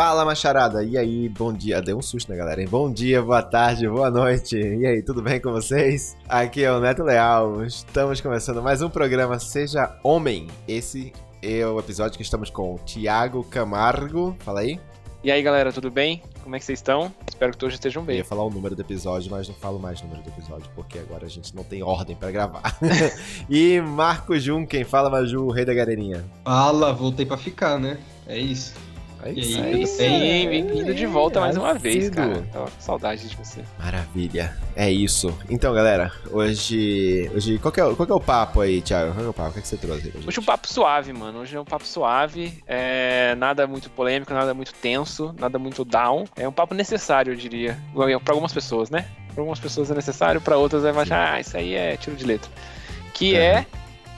Fala, macharada! E aí, bom dia. Deu um susto, né, galera? Bom dia, boa tarde, boa noite. E aí, tudo bem com vocês? Aqui é o Neto Leal. Estamos começando mais um programa Seja Homem. Esse é o episódio que estamos com o Thiago Camargo. Fala aí. E aí, galera, tudo bem? Como é que vocês estão? Espero que todos estejam Eu bem. ia falar o número do episódio, mas não falo mais o número do episódio, porque agora a gente não tem ordem pra gravar. e Marco Junquem, fala Maju, o rei da galerinha. Fala, voltei pra ficar, né? É isso. É E aí, aí. tudo bem? Bem-vindo de volta mais uma vez, cara. Tava com saudade de você. Maravilha, é isso. Então, galera, hoje. Hoje. Qual que é, o- qual que é o papo aí, Thiago? Qual que é o papo? O que, é que você trouxe aí? Hoje um papo suave, mano. Hoje é um papo suave. É nada muito polêmico, nada muito tenso, nada muito down. É um papo necessário, eu diria. Pra algumas pessoas, né? Pra algumas pessoas é necessário, pra outras vai achar, ah, isso aí é tiro de letra. Que é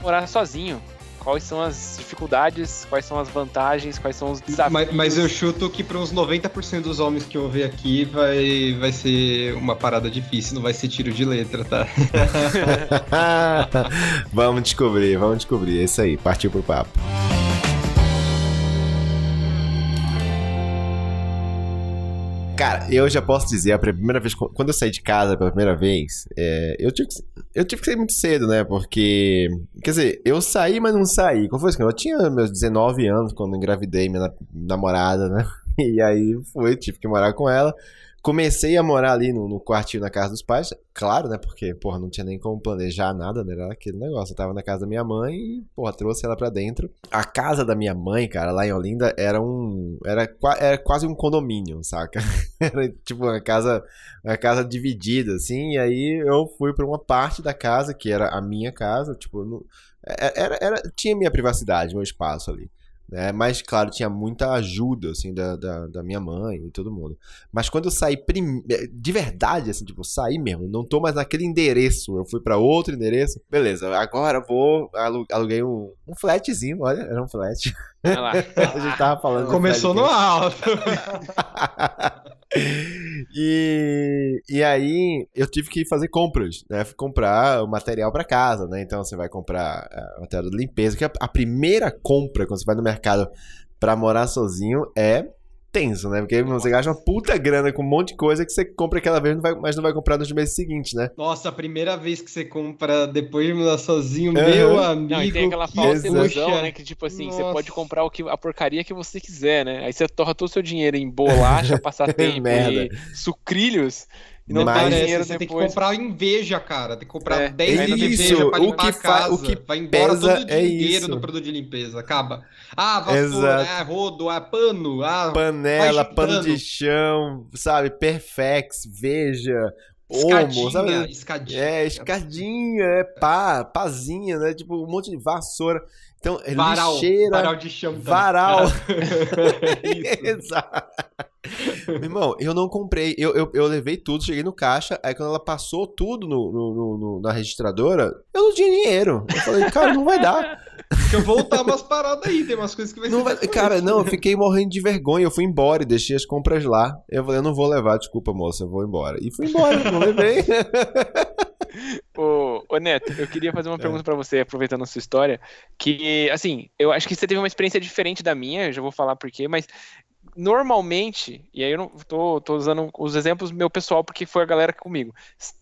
morar sozinho. Quais são as dificuldades, quais são as vantagens, quais são os desafios. Mas, mas eu chuto que para uns 90% dos homens que eu ver aqui vai, vai ser uma parada difícil, não vai ser tiro de letra, tá? vamos descobrir, vamos descobrir. É isso aí, partiu pro papo. Cara, eu já posso dizer, a primeira vez, quando eu saí de casa pela primeira vez, é, eu, tive que, eu tive que sair muito cedo, né? Porque, quer dizer, eu saí, mas não saí. Como foi isso? Eu tinha meus 19 anos quando engravidei minha na- namorada, né? E aí fui, tive que morar com ela. Comecei a morar ali no, no quartinho na casa dos pais, claro, né? Porque, porra, não tinha nem como planejar nada, né? Era aquele negócio. Eu tava na casa da minha mãe e, porra, trouxe ela pra dentro. A casa da minha mãe, cara, lá em Olinda, era um. Era, era quase um condomínio, saca? Era tipo uma casa, uma casa dividida, assim. E aí eu fui pra uma parte da casa, que era a minha casa, tipo, é- era, era, tinha minha privacidade, meu espaço ali. Né? Mas, claro, tinha muita ajuda, assim, da, da, da minha mãe e todo mundo. Mas quando eu saí prim... de verdade, assim, tipo, eu saí mesmo, não tô mais naquele endereço, eu fui pra outro endereço. Beleza, agora vou, alu- aluguei um, um flatzinho, olha, era um flat. Olha lá. A gente tava falando. do Começou no alto. e, e aí eu tive que fazer compras, né? Fui comprar o material pra casa, né? Então você vai comprar ah, material de limpeza, que a, a primeira compra quando você vai no mercado pra morar sozinho é tenso, né? Porque você gasta uma puta grana com um monte de coisa que você compra aquela vez, não vai- mas não vai comprar nos meses seguintes, né? Nossa, a primeira vez que você compra depois de mudar sozinho, Aham. meu amigo. Não, e tem aquela que falsa ilusão, né? Que tipo assim, você Nossa. pode comprar o que, a porcaria que você quiser, né? Aí você torra todo o seu dinheiro em bolacha, passatempo Merda. e sucrilhos. E não Mas- tem parece, dinheiro você tem que depois. comprar inveja, cara. Tem que comprar É, 10 aí não tem inveja isso, pra o limpar que a casa. o que vai embora pesa todo o é dinheiro isso. do produto de limpeza. Acaba. Ah, vassoura, é rodo, é pano. Ah, Panela, pano de chão, sabe? Perfex, veja, omo, escadinha, sabe? escadinha. É, escadinha, é pá, pazinha, né? Tipo, um monte de vassoura. Então, é Varal, lixeira, varal de chão. também. varal. Isso. Exato. Meu irmão, eu não comprei. Eu, eu, eu levei tudo, cheguei no caixa. Aí quando ela passou tudo no, no- no- no- na registradora, eu não tinha dinheiro. Eu falei, cara, não vai dar. Deixa eu voltar umas paradas aí, tem umas coisas que vai Não ser vai... Cara, não, eu fiquei morrendo de vergonha. Eu fui embora e deixei as compras lá. Eu falei, eu não vou levar, desculpa, moça, eu vou embora. E fui embora, não levei. Ô, ô, Neto, eu queria fazer uma pergunta pra você, aproveitando a sua história, que, assim, eu acho que você teve uma experiência diferente da minha, eu já vou falar por quê, mas normalmente, e aí eu não tô, tô usando os exemplos meu pessoal, porque foi a galera comigo,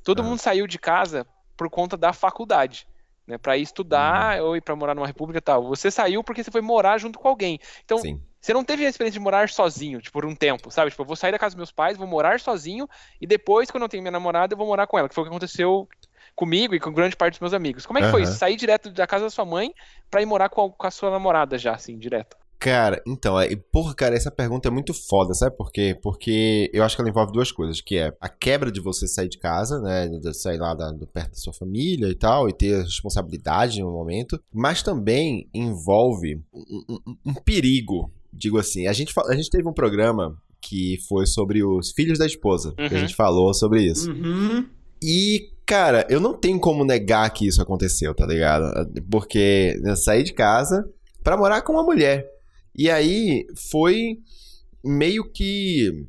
todo Ah. mundo saiu de casa por conta da faculdade, né, pra ir estudar ou ir pra morar numa república e tal. Você saiu porque você foi morar junto com alguém. Então, Sim. você não teve a experiência de morar sozinho, tipo, por um tempo, sabe? Tipo, eu vou sair da casa dos meus pais, vou morar sozinho, e depois, quando eu tenho minha namorada, eu vou morar com ela, que foi o que aconteceu comigo e com grande parte dos meus amigos. Como é que foi Aham. isso? Sair direto da casa da sua mãe pra ir morar com a, com a sua namorada já, assim, direto? Cara, então, é, porra, cara, essa pergunta é muito foda, sabe por quê? Porque eu acho que ela envolve duas coisas, que é a quebra de você sair de casa, né, de sair lá da, do- perto da sua família e tal, e ter responsabilidade no momento, mas também envolve um, um- um perigo, digo assim. A gente, a gente teve um programa que foi sobre os filhos da esposa, que a Uhum. gente falou sobre isso. Uhum. E, cara, eu não tenho como negar que isso aconteceu, tá ligado? Porque eu saí de casa pra morar com uma mulher. E aí foi meio que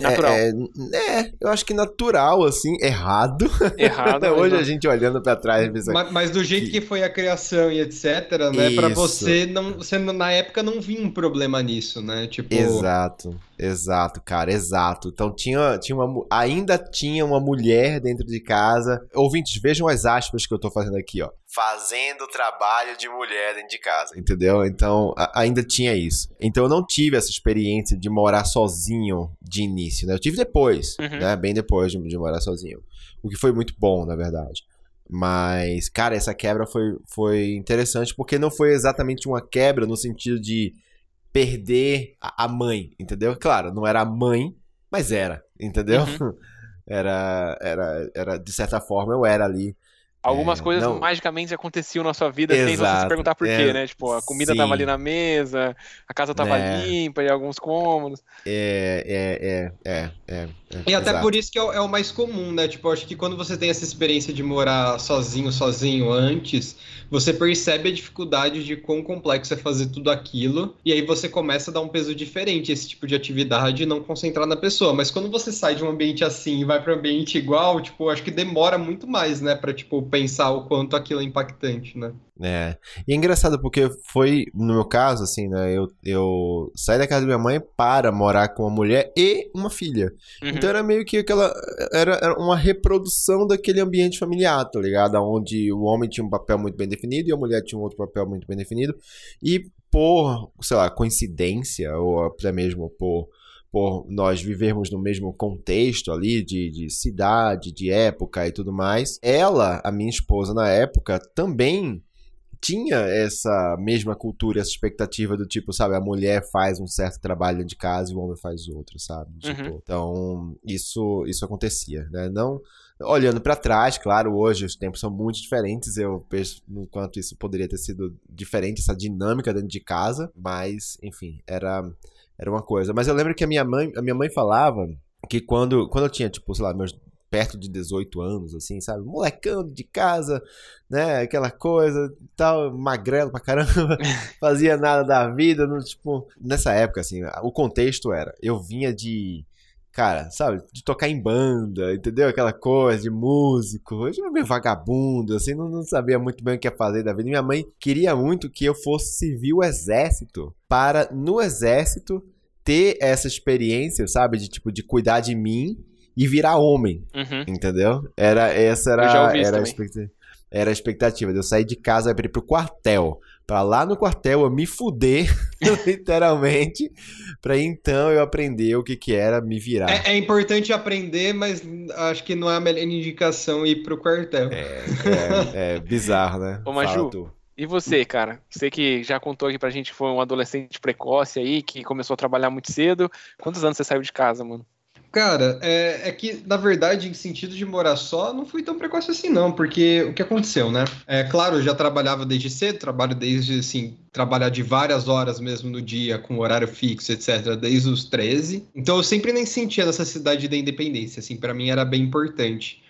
Natural. É, é, é, eu acho que natural, assim, errado. Errado. Hoje mas a gente olhando pra trás Mas, mas do jeito que foi a criação e etc, né? Pra Isso. você não. Você não- na época não vinha um problema nisso, né? Tipo. Exato, exato, cara, exato. Então tinha, tinha uma, ainda tinha uma mulher dentro de casa. Ouvintes, vejam as aspas que eu tô fazendo aqui, ó. Fazendo trabalho de mulher dentro de casa, entendeu? Então a- ainda tinha isso. Então eu não tive essa experiência de morar sozinho de início, né? Eu tive depois, Uhum. né? Bem depois de, de morar sozinho. O que foi muito bom, na verdade. Mas, cara, essa quebra foi, foi interessante porque não foi exatamente uma quebra no sentido de perder a, mãe, entendeu? Claro, não era a mãe, mas era, entendeu? Era, era, era, de certa forma, eu era ali. Algumas É, coisas não. magicamente aconteciam na sua vida sem você se Exato, perguntar por é, quê, né? Tipo, a comida sim. tava ali na mesa, a casa tava É. limpa em alguns cômodos. É, é, é, é, é. é, E até exato. por isso que é o, é o mais comum, né? Tipo, eu acho que quando você tem essa experiência de morar sozinho, sozinho antes, você percebe a dificuldade de quão complexo é fazer tudo aquilo, e aí você começa a dar um peso diferente esse tipo de atividade e não concentrar na pessoa. Mas quando você sai de um ambiente assim e vai para um ambiente igual, tipo, eu acho que demora muito mais, né, Pra, tipo pensar o quanto aquilo é impactante, né? É. E é engraçado porque foi, no meu caso, assim, né? Eu, eu saí da casa da minha mãe para morar com uma mulher e uma filha. Uhum. Então era meio que aquela. Era, era uma reprodução daquele ambiente familiar, tá ligado? Onde o homem tinha um papel muito bem definido e a mulher tinha um outro papel muito bem definido. E por, sei lá, coincidência, ou até mesmo por, por nós vivermos no mesmo contexto ali, de, de cidade, de época e tudo mais, ela, a minha esposa na época, também tinha essa mesma cultura, essa expectativa do tipo, sabe, a mulher faz um certo trabalho de casa e o homem faz outro, sabe? Tipo, Então, isso isso acontecia, né? Não olhando pra trás, claro, hoje os tempos são muito diferentes, eu penso no quanto isso poderia ter sido diferente essa dinâmica dentro de casa, mas enfim, era era uma coisa. Mas eu lembro que a minha mãe, a minha mãe falava que quando quando eu tinha tipo, sei lá, meus perto de 18 anos, assim, sabe? Molecão de casa, né? Aquela coisa tal, magrelo pra caramba, fazia nada da vida, não, tipo, nessa época, assim, o contexto era, eu vinha de, cara, sabe, de tocar em banda, entendeu? Aquela coisa de músico, eu já era meio vagabundo, assim, não, não sabia muito bem o que ia fazer da vida. Minha mãe queria muito que eu fosse servir o exército, para, no exército, ter essa experiência, sabe, de, tipo, de cuidar de mim e virar homem, Uhum. Entendeu? Era, essa era, Eu era, a expectativa, era a expectativa de eu sair de casa pra ir pro quartel. Pra lá no quartel eu me fuder, literalmente, pra então eu aprender o que que era me virar. É, é importante aprender, mas acho que não é a melhor indicação ir pro quartel. É, é, é bizarro, né? Ô, Maju. E você, cara? Você que já contou aqui pra gente que foi um adolescente precoce aí, que começou a trabalhar muito cedo. Quantos anos você saiu de casa, mano? Cara, é, é que, na verdade, em sentido de morar só, não fui tão precoce assim, não, porque o que aconteceu, né? É claro, eu já trabalhava desde cedo, trabalho desde, assim, trabalhar de várias horas mesmo no dia, com horário fixo, etc., desde os 13. Então eu sempre nem sentia necessidade da independência, assim, para mim era bem importante.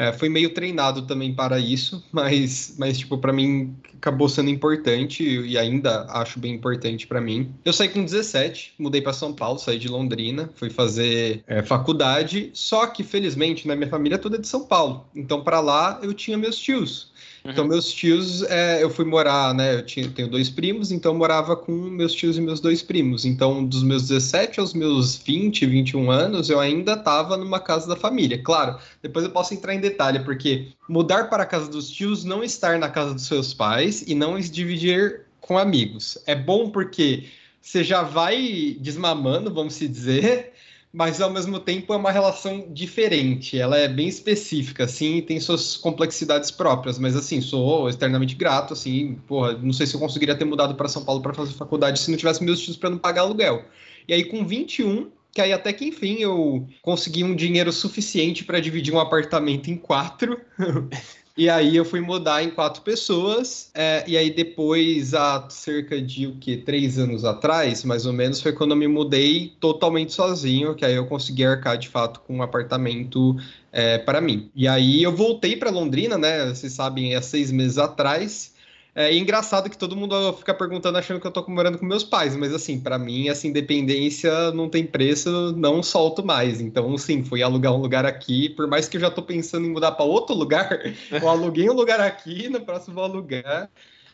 É, fui meio treinado também para isso, mas, mas tipo, para mim acabou sendo importante e ainda acho bem importante para mim. Eu saí com 17, mudei para São Paulo, saí de Londrina, fui fazer é, faculdade, só que felizmente na minha família toda é de São Paulo. Então para lá eu tinha meus tios. Então, meus tios, é, eu fui morar, né? Eu tinha, tenho dois primos, então eu morava com meus tios e meus dois primos. Então, dos meus 17 aos meus 20, 21 anos, eu ainda estava numa casa da família. Claro, depois eu posso entrar em detalhe, porque mudar para a casa dos tios, não estar na casa dos seus pais e não dividir com amigos. É bom porque você já vai desmamando, vamos se dizer, mas ao mesmo tempo é uma relação diferente. Ela é bem específica, assim, e tem suas complexidades próprias. Mas assim, sou externamente grato, assim, porra, não sei se eu conseguiria ter mudado para São Paulo para fazer faculdade se não tivesse meus tios para não pagar aluguel. E aí com 21, que aí até que enfim eu consegui um dinheiro suficiente para dividir um apartamento em quatro. E aí eu fui mudar em quatro pessoas, é, e aí depois, há cerca de o que, três anos atrás, mais ou menos, foi quando eu me mudei totalmente sozinho, que aí eu consegui arcar de fato com um apartamento é, para mim. E aí eu voltei para Londrina, né? Vocês sabem, há seis meses atrás. É engraçado que todo mundo fica perguntando achando que eu tô morando com meus pais, mas assim, para mim essa independência não tem preço, não solto mais. Então, sim, fui alugar um lugar aqui, por mais que eu já tô pensando em mudar para outro lugar, eu aluguei um lugar aqui, no próximo vou alugar.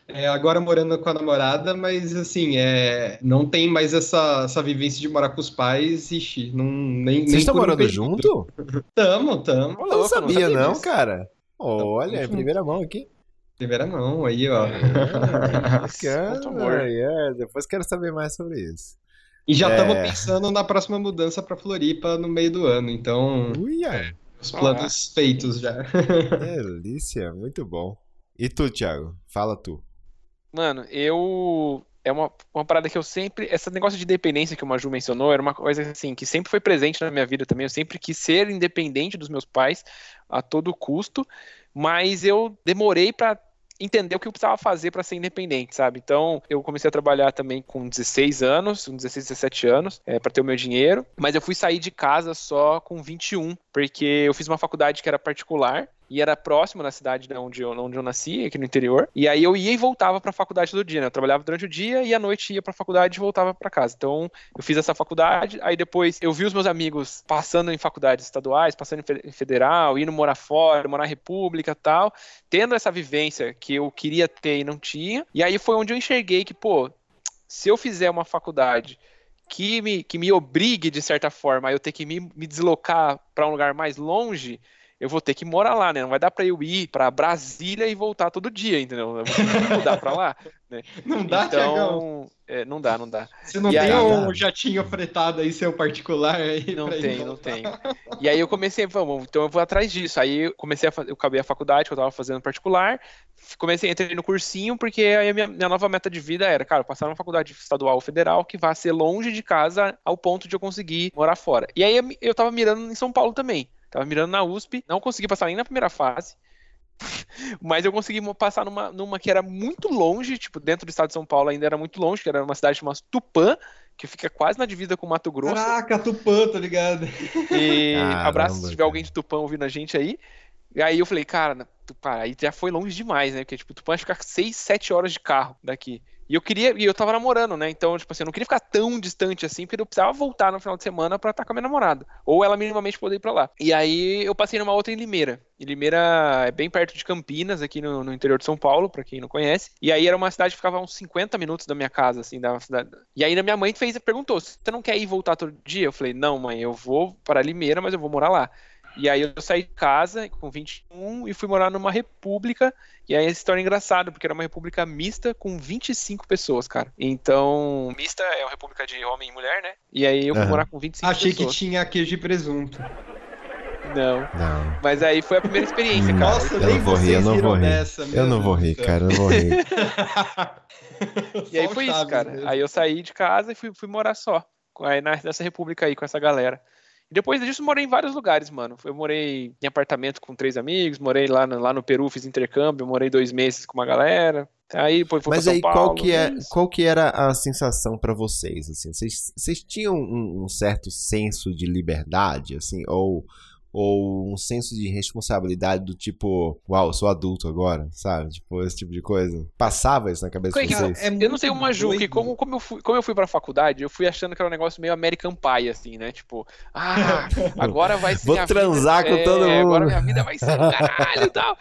É, agora morando com a namorada, mas assim, é, não tem mais essa, essa vivência de morar com os pais, ixi, não, nem Vocês estão morando um junto? Tamo, tamo. Eu não sabia, não, não cara. Olha, é primeira mão aqui. Primeira mão, aí, ó. É, bacana, é, depois quero saber mais sobre isso. E já estamos é... pensando na próxima mudança para Floripa no meio do ano, então. Uia. Os planos ah. feitos já. Delícia, muito bom. E tu, Thiago? Fala tu. Mano, eu. É uma, uma parada que eu sempre. Esse negócio de independência que o Maju mencionou era uma coisa assim que sempre foi presente na minha vida também. Eu sempre quis ser independente dos meus pais a todo custo, mas eu demorei para entender o que eu precisava fazer para ser independente, sabe? Então, eu comecei a trabalhar também com 16 anos, com 16, 17 anos, é, para ter o meu dinheiro, mas eu fui sair de casa só com 21, porque eu fiz uma faculdade que era particular e era próximo da cidade de onde eu, onde eu nasci, aqui no interior. E aí eu ia e voltava para a faculdade todo dia, né? Eu trabalhava durante o dia e à noite ia para a faculdade e voltava para casa. Então, eu fiz essa faculdade, aí depois eu vi os meus amigos passando em faculdades estaduais, passando em federal, indo morar fora, morar em república, tal, tendo essa vivência que eu queria ter e não tinha. E aí foi onde eu enxerguei que, pô, se eu fizer uma faculdade que me, que me obrigue, de certa forma, a eu ter que me, me deslocar para um lugar mais longe, eu vou ter que morar lá, né? Não vai dar para eu ir para Brasília e voltar todo dia, entendeu? Eu vou ter que mudar para lá, né? Não dá, então, é, não dá, não dá. Você não e tem aí, um jatinho fretado aí, seu particular aí? Não tem, não tem. E aí eu comecei, vamos, então eu vou atrás disso. Aí eu comecei a eu acabei a faculdade que eu tava fazendo particular, comecei a entrar no cursinho, porque aí a minha, minha nova meta de vida era, cara, passar numa faculdade estadual ou federal que vá ser longe de casa ao ponto de eu conseguir morar fora. E aí eu tava mirando em São Paulo também. Tava mirando na USP, não consegui passar nem na primeira fase. Mas eu consegui passar numa, numa que era muito longe, tipo, dentro do estado de São Paulo ainda era muito longe, que era uma cidade chamada Tupã, que fica quase na divisa com Mato Grosso. Caraca, Tupã, tá ligado? E Caramba, abraço se tiver alguém de Tupã ouvindo a gente aí. E aí eu falei, cara, Tupã, aí já foi longe demais, né? Porque, tipo, Tupã ficar 6, 7 horas de carro daqui. E eu queria, e eu tava namorando, né? Então, tipo assim, eu não queria ficar tão distante assim, porque eu precisava voltar no final de semana para estar com a minha namorada. Ou ela minimamente poder ir pra lá. E aí eu passei numa outra em Limeira. E Limeira é bem perto de Campinas, aqui no, no interior de São Paulo, para quem não conhece. E aí era uma cidade que ficava uns 50 minutos da minha casa, assim, da cidade. E aí minha mãe fez, perguntou: você não quer ir voltar todo dia? Eu falei, não, mãe, eu vou para Limeira, mas eu vou morar lá. E aí eu saí de casa com 21 e fui morar numa república. E aí a história é engraçada, porque era uma república mista com 25 pessoas, cara. Então, mista é uma república de homem e mulher, né? E aí eu fui uhum. morar com 25 Achei pessoas. Achei que tinha queijo e presunto. Não. Não. Mas aí foi a primeira experiência, cara. Nossa, eu não vou rir, eu não vou rir. Eu não vou rir, cara, eu não vou rir. e aí foi isso, cara. Mesmo. Aí eu saí de casa e fui, fui morar só. Aí nessa república aí com essa galera. E depois disso, morei em vários lugares, mano. Eu morei em apartamento com três amigos, morei lá no, lá no Peru, fiz intercâmbio, morei dois meses com uma galera. Aí depois fui Mas aí, Paulo, qual, que é, qual que era a sensação para vocês? Assim, vocês, vocês tinham um, um certo senso de liberdade, assim, ou ou um senso de responsabilidade do tipo, uau, sou adulto agora, sabe? Tipo, esse tipo de coisa. Passava isso na cabeça de vocês? É, eu não sei uma Ju, que como, como, eu fui, como eu fui pra faculdade, eu fui achando que era um negócio meio American Pie, assim, né? Tipo, ah, agora vai ser. Vou transar vida, com é, todo mundo. Agora minha vida vai ser caralho e tal.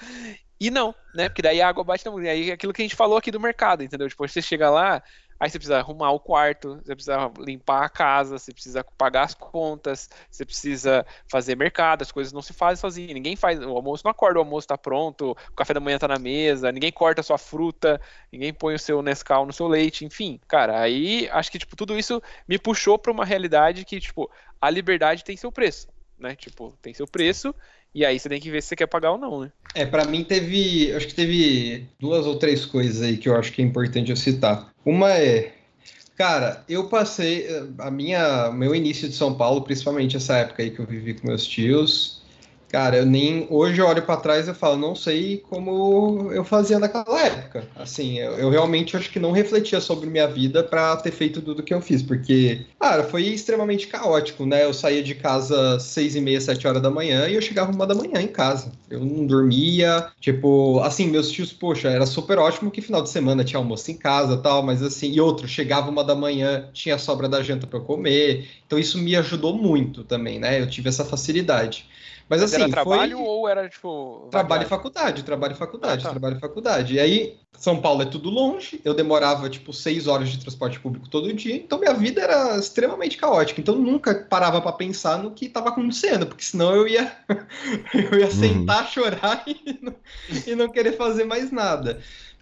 E não, né? Porque daí a água bate na mulher. Aí é aquilo que a gente falou aqui do mercado, entendeu? Tipo, você chega lá, Aí você precisa arrumar o quarto, você precisa limpar a casa, você precisa pagar as contas, você precisa fazer mercado, as coisas não se fazem sozinho. Ninguém faz, o almoço não acorda, o almoço tá pronto, o café da manhã tá na mesa, ninguém corta a sua fruta, ninguém põe o seu Nescau no seu leite, enfim. Cara, aí acho que tipo tudo isso me puxou para uma realidade que tipo a liberdade tem seu preço, né? Tipo, tem seu preço e aí você tem que ver se você quer pagar ou não, né? É, para mim teve, acho que teve duas ou três coisas aí que eu acho que é importante eu citar. Uma é, cara, eu passei a minha, meu início de São Paulo, principalmente essa época aí que eu vivi com meus tios, Cara, eu nem. Hoje eu olho para trás e falo, não sei como eu fazia naquela época. Assim, eu, eu realmente acho que não refletia sobre minha vida para ter feito tudo que eu fiz, porque, cara, foi extremamente caótico, né? Eu saía de casa seis e meia, sete horas da manhã e eu chegava uma da manhã em casa. Eu não dormia, tipo, assim, meus tios, poxa, era super ótimo que final de semana tinha almoço em casa tal, mas assim, e outro, chegava uma da manhã, tinha sobra da janta para eu comer. Então isso me ajudou muito também, né? Eu tive essa facilidade. Mas, Mas assim, era trabalho foi... ou era tipo. Trabalho e faculdade, trabalho e faculdade, ah, tá. trabalho e faculdade. E aí, São Paulo é tudo longe, eu demorava tipo seis horas de transporte público todo dia, então minha vida era extremamente caótica. Então eu nunca parava para pensar no que estava acontecendo, porque senão eu ia, eu ia uhum. sentar, chorar e não, e não querer fazer mais nada.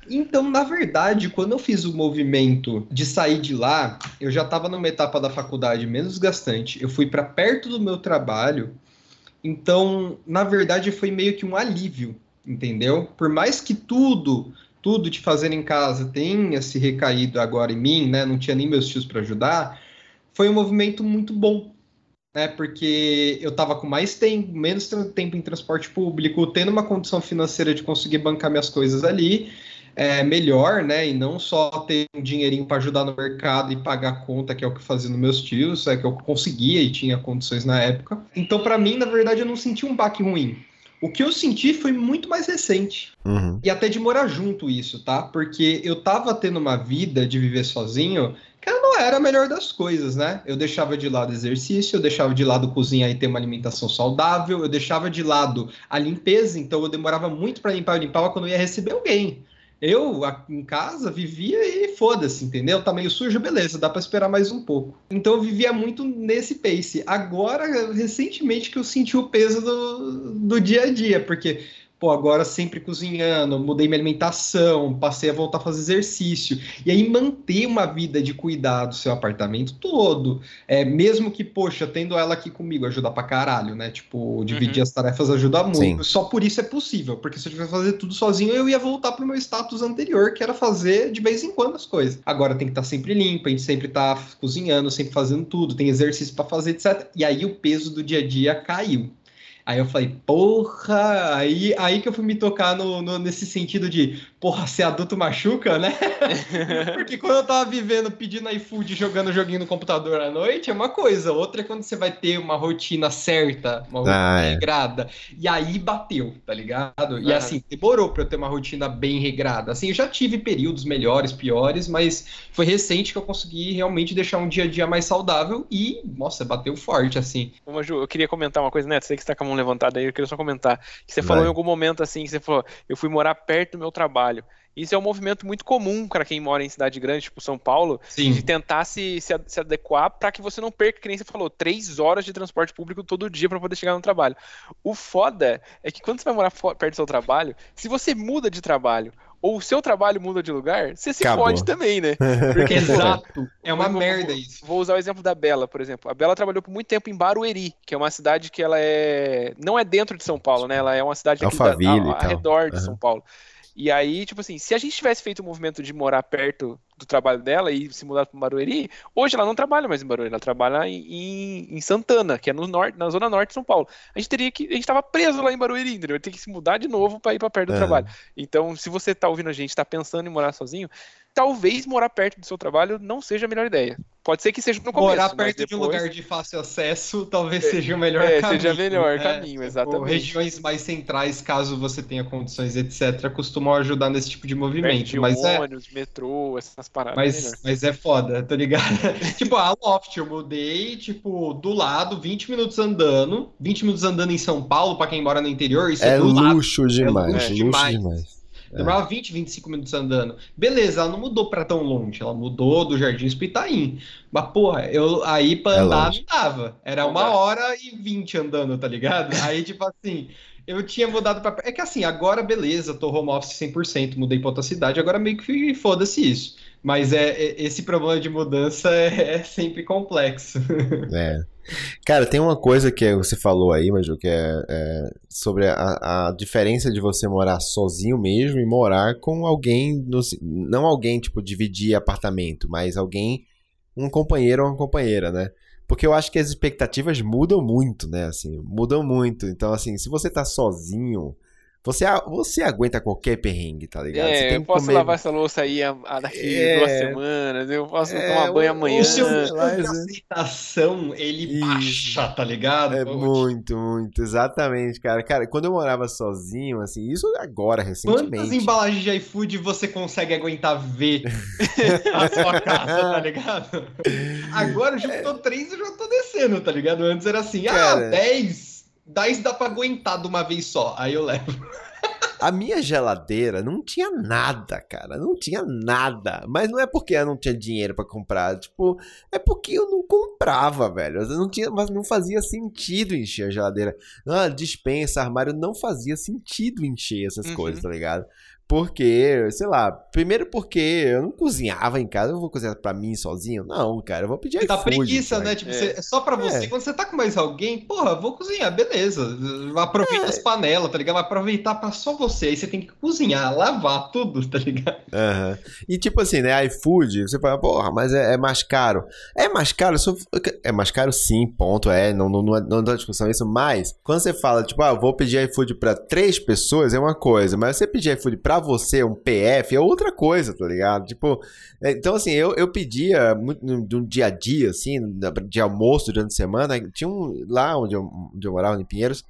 Então, na verdade, quando eu fiz o movimento de sair de lá, eu já estava numa etapa da faculdade menos gastante. Eu fui para perto do meu trabalho então, na verdade, foi meio que um alívio, entendeu? Por mais que tudo, tudo de fazer em casa tenha se recaído agora em mim, né? Não tinha nem meus tios para ajudar. Foi um movimento muito bom, né? Porque eu estava com mais tempo, menos tempo em transporte público, tendo uma condição financeira de conseguir bancar minhas coisas ali é, melhor, né? E não só ter um dinheirinho para ajudar no mercado e pagar a conta, que é o que eu fazia nos meus tios, é que eu conseguia e tinha condições na época. Então, para mim, na verdade, eu não senti um baque ruim. O que eu senti foi muito mais recente. Uhum. E até de morar junto isso, tá? Porque eu tava tendo uma vida de viver sozinho que não era a melhor das coisas, né? Eu deixava de lado exercício, eu deixava de lado cozinhar e ter uma alimentação saudável, eu deixava de lado a limpeza, então eu demorava muito para limpar, eu limpava quando eu ia receber alguém. Eu, em casa, vivia e foda-se, entendeu? Tá meio sujo, beleza, dá para esperar mais um pouco. Então eu vivia muito nesse pace. Agora, recentemente, que eu senti o peso do, do dia a dia, porque pô, agora sempre cozinhando, mudei minha alimentação, passei a voltar a fazer exercício. E aí manter uma vida de cuidar do seu apartamento todo, é, mesmo que, poxa, tendo ela aqui comigo ajuda pra caralho, né? Tipo, dividir uhum. as tarefas ajuda muito. Sim. Só por isso é possível, porque se eu tivesse fazer tudo sozinho, eu ia voltar pro meu status anterior, que era fazer de vez em quando as coisas. Agora tem que estar tá sempre limpo, a gente sempre tá cozinhando, sempre fazendo tudo, tem exercício para fazer, etc. E aí o peso do dia a dia caiu. Aí eu falei, porra, aí, aí que eu fui me tocar no, no, nesse sentido de, porra, ser adulto machuca, né? Porque quando eu tava vivendo, pedindo iFood, jogando joguinho no computador à noite, é uma coisa. Outra é quando você vai ter uma rotina certa, uma rotina ah, é. regrada. E aí bateu, tá ligado? E assim, demorou pra eu ter uma rotina bem regrada. Assim, eu já tive períodos melhores, piores, mas foi recente que eu consegui realmente deixar um dia a dia mais saudável e, nossa, bateu forte, assim. Ô, Maju, eu queria comentar uma coisa, né? Sei que você tá com a mão levantada aí, eu queria só comentar. Que você Vai. falou em algum momento assim, que você falou, eu fui morar perto do meu trabalho. Isso é um movimento muito comum para quem mora em cidade grande, tipo São Paulo, Sim. de tentar se, se, se adequar para que você não perca, que nem você falou, três horas de transporte público todo dia para poder chegar no trabalho. O foda é que quando você vai morar perto do seu trabalho, se você muda de trabalho ou o seu trabalho muda de lugar, você se Acabou. fode também, né? Porque, Exato. É uma merda isso. Vou usar o exemplo da Bela, por exemplo. A Bela trabalhou por muito tempo em Barueri, que é uma cidade que ela é. Não é dentro de São Paulo, né? Ela é uma cidade aqui da, ao, ao redor de uhum. São Paulo. E aí, tipo assim, se a gente tivesse feito o movimento de morar perto do trabalho dela e se mudar para Barueri, hoje ela não trabalha mais em Barueri, ela trabalha em, em, Santana, que é no norte, na zona norte de São Paulo. A gente teria que, a gente tava preso lá em Barueri, entendeu? Tem que se mudar de novo para ir para perto do é. trabalho. Então, se você tá ouvindo a gente, tá pensando em morar sozinho, talvez morar perto do seu trabalho não seja a melhor ideia. Pode ser que seja no começo. Morar perto depois... de um lugar de fácil acesso talvez é, seja o melhor é, caminho. seja o melhor né? caminho, tipo, exatamente. regiões mais centrais, caso você tenha condições, etc., costumam ajudar nesse tipo de movimento. De mas é ônibus, é... metrô, essas paradas. Mas, mas é foda, tô ligado? tipo, a Loft eu mudei, tipo, do lado, 20 minutos andando. 20 minutos andando em São Paulo, pra quem mora no interior, isso é, é luxo lado. demais. É luxo, demais. demais. Demorava 20, 25 minutos andando. Beleza, ela não mudou pra tão longe, ela mudou do Jardim Espitaim. Mas, porra, eu aí pra é andar longe. não dava. Era uma hora e vinte andando, tá ligado? Aí, tipo assim, eu tinha mudado pra. É que assim, agora beleza, tô home office 100%, mudei pra outra cidade, agora meio que foda-se isso. Mas é, é, esse problema de mudança é, é sempre complexo. É. Cara, tem uma coisa que você falou aí, Maju, que é, é sobre a, a, diferença de você morar sozinho mesmo e morar com alguém, no, não alguém, tipo, dividir apartamento, mas alguém, um companheiro ou uma companheira, né? Porque eu acho que as expectativas mudam muito, né? Assim, mudam muito. Então, assim, se você tá sozinho, você, você aguenta qualquer perrengue, tá ligado? Você É, tem eu posso comer- lavar essa louça aí a, a daqui É. duas semanas, eu posso É, tomar banho o- amanhã. O seu nível de isso- aceitação, ele Isso. baixa, tá ligado? É muito, muito, exatamente, cara. Cara, quando eu morava sozinho, assim, isso agora, Quantas recentemente. embalagens de iFood você consegue aguentar ver na sua casa, tá ligado? Agora juntou três e eu já tô descendo, tá ligado? Antes era assim, Cara. ah, 10. 10 dá pra aguentar de uma vez só. Aí eu levo. A minha geladeira não tinha nada, cara. Não tinha nada. Mas não é porque eu não tinha dinheiro pra comprar. Tipo, é porque eu não comprava, velho. Eu não tinha, mas não fazia sentido encher a geladeira. Ah, dispensa, armário, não fazia sentido encher essas Uhum. coisas, tá ligado? Porque, sei lá, primeiro porque eu não cozinhava em casa, eu vou cozinhar pra mim sozinho? Não, cara, eu vou pedir Dá iFood, preguiça, tá né? Tipo, É. você- é só pra você. É. Quando você tá com mais alguém, porra, vou cozinhar, beleza. Aproveita as panelas, tá ligado? Vai aproveitar pra só você. Aí você tem que cozinhar, lavar tudo, tá ligado? Aham. E tipo assim, né? iFood, você fala, porra, mas é, é mais caro. É mais caro? se eu- É mais caro sim, ponto. É, não, não, não, é- não dá discussão isso. Mas, quando você fala, tipo, ah, eu vou pedir iFood pra três pessoas, é uma coisa. Mas você pedir iFood pra você, um PF, é outra coisa, tá ligado? Tipo, é, então assim, eu, eu pedia no, no dia a dia, assim, de almoço durante a semana. Tinha um, lá onde eu, onde eu morava, em Pinheiros,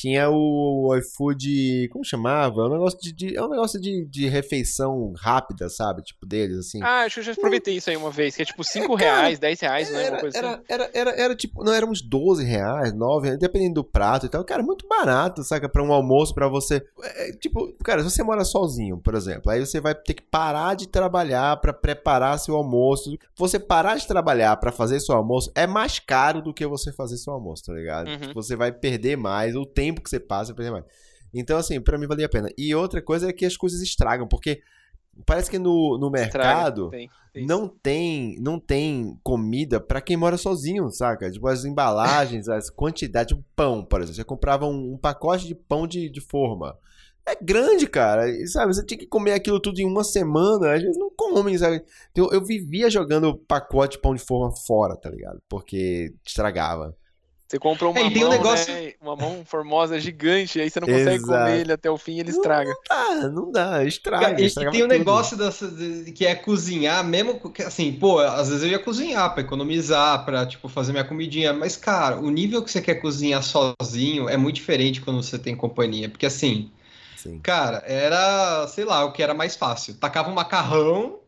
tinha o iFood, como chamava? É um negócio de, de- é um negócio de, de refeição rápida, sabe? Tipo deles, assim. Ah, acho que eu já aproveitei isso aí uma vez, que é tipo 5 cara, reais, 10 reais, é uma Era, assim. era, era, era, era tipo, não, era uns 12 reais, 9 reais, dependendo do prato e tal. Cara, muito barato, saca? Pra um almoço, pra você. É, tipo, cara, se você mora sozinho, por exemplo, aí você vai ter que parar de trabalhar pra preparar seu almoço. Você parar de trabalhar pra fazer seu almoço é mais caro do que você fazer seu almoço, tá ligado? Uhum. Você vai perder mais, o tempo que você passa perder mais. Então, assim, pra mim valia a pena. E outra coisa é que as coisas estragam, porque parece que no, no mercado tem, tem isso. não tem, não tem comida pra quem mora sozinho, saca? Tipo, as embalagens, as quantidades, tipo pão, por exemplo. Você comprava um, um pacote de pão de, de forma. É grande, cara. E, sabe, você tinha que comer aquilo tudo em uma semana. Às vezes não come, sabe? Então, eu vivia jogando pacote de pão de forma fora, tá ligado? Porque estragava. Você compra uma É, e tem um mão, negócio- né, uma mão formosa gigante, aí você não consegue Exato. comer ele até o fim e ele estraga. Ah, não dá, estraga. E, e tem um tudo. negócio dessa, de- que é cozinhar, mesmo que, assim, pô, às vezes eu ia cozinhar pra economizar, pra, tipo, fazer minha comidinha, mas, cara, o nível que você quer cozinhar sozinho é muito diferente quando você tem companhia, porque, assim, Sim, cara, era, sei lá, o que era mais fácil. Tacava um macarrão,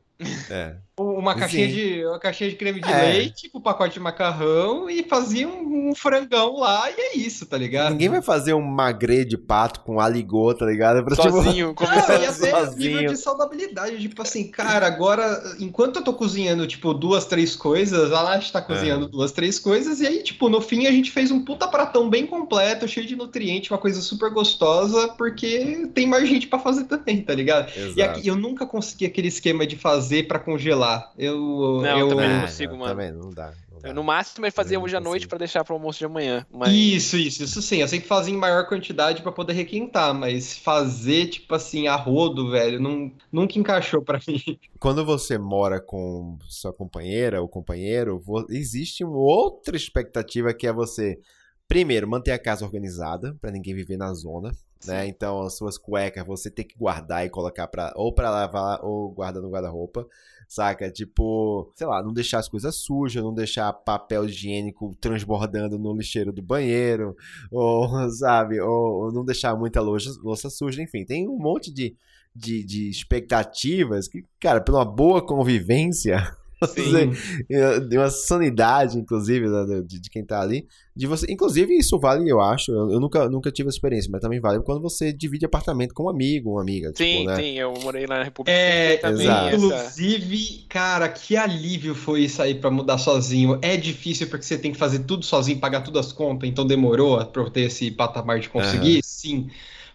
é. Uma Sim. caixinha de, uma caixinha de creme de É. leite, tipo, um pacote de macarrão e fazia um, um frangão lá e é isso, tá ligado? Ninguém vai fazer um magre de pato com aligô, tá ligado? Pra, tipo, Sozinho, Não, ia começando ter sozinho. nível de saudabilidade. Tipo assim, cara, agora, enquanto eu tô cozinhando, tipo, duas, três coisas, a Nath tá cozinhando duas, três coisas, e aí, tipo, no fim a gente fez um puta pratão bem completo, cheio de nutriente, uma coisa super gostosa, porque tem mais gente pra fazer também, tá ligado? E Exato. aqui, eu nunca consegui aquele esquema de fazer pra congelar. Eu. Não, eu... também não Ah, consigo, não, mano. Também não dá. não dá. Eu, no máximo Eu não hoje à noite pra deixar pro almoço de amanhã. Mas Isso, isso, isso sim. Eu sei que fazia em maior quantidade pra poder requentar, mas fazer, tipo assim, a rodo, velho, não, nunca encaixou pra mim. Quando você mora com sua companheira ou companheiro, existe uma outra expectativa que é você, primeiro, manter a casa organizada pra ninguém viver na zona, né? Então, as suas cuecas você tem que guardar e colocar para ou pra lavar ou guardar no guarda-roupa, saca? Tipo, sei lá, não deixar as coisas sujas, não deixar papel higiênico transbordando no lixeiro do banheiro, ou, sabe, ou, ou não deixar muita louça, louça suja, enfim, tem um monte de de, de expectativas que, cara, pela boa convivência, Sim. eh, de uma sanidade, inclusive, né, de, de quem tá ali, de você, inclusive isso vale, eu acho, eu, eu nunca, nunca tive essa experiência, mas também vale quando você divide apartamento com um amigo, uma amiga, sim, tipo, né? sim, eu morei lá na República. É, também exato. inclusive, cara, que alívio foi isso aí pra mudar sozinho. É difícil porque você tem que fazer tudo sozinho, pagar todas as contas, então demorou pra eu ter esse patamar de conseguir? Sim.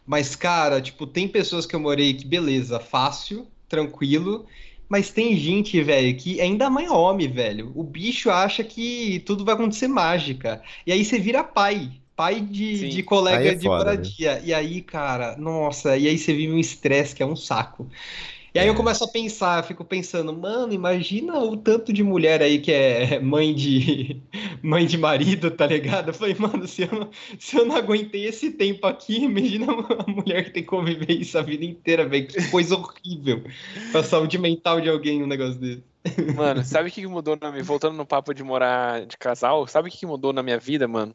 Mas, cara, tipo, tem pessoas que eu morei que, beleza, fácil, tranquilo. Mas tem gente, velho, que ainda mãe homem, velho. O bicho acha que tudo vai acontecer mágica. E aí você vira pai. Pai de, Sim. de colega é de foda, né? moradia. E aí, cara, nossa, e aí você vive um estresse que é um saco. E aí eu começo a pensar, fico pensando, mano, imagina o tanto de mulher aí que é mãe de mãe de marido, tá ligado? Eu falei, mano, se eu, não, se eu não aguentei esse tempo aqui, imagina a mulher que tem que conviver isso a vida inteira, velho. Que coisa horrível pra saúde mental de alguém um negócio desse. Mano, sabe o que mudou na minha. Voltando no papo de morar de casal, sabe o que mudou na minha vida, mano?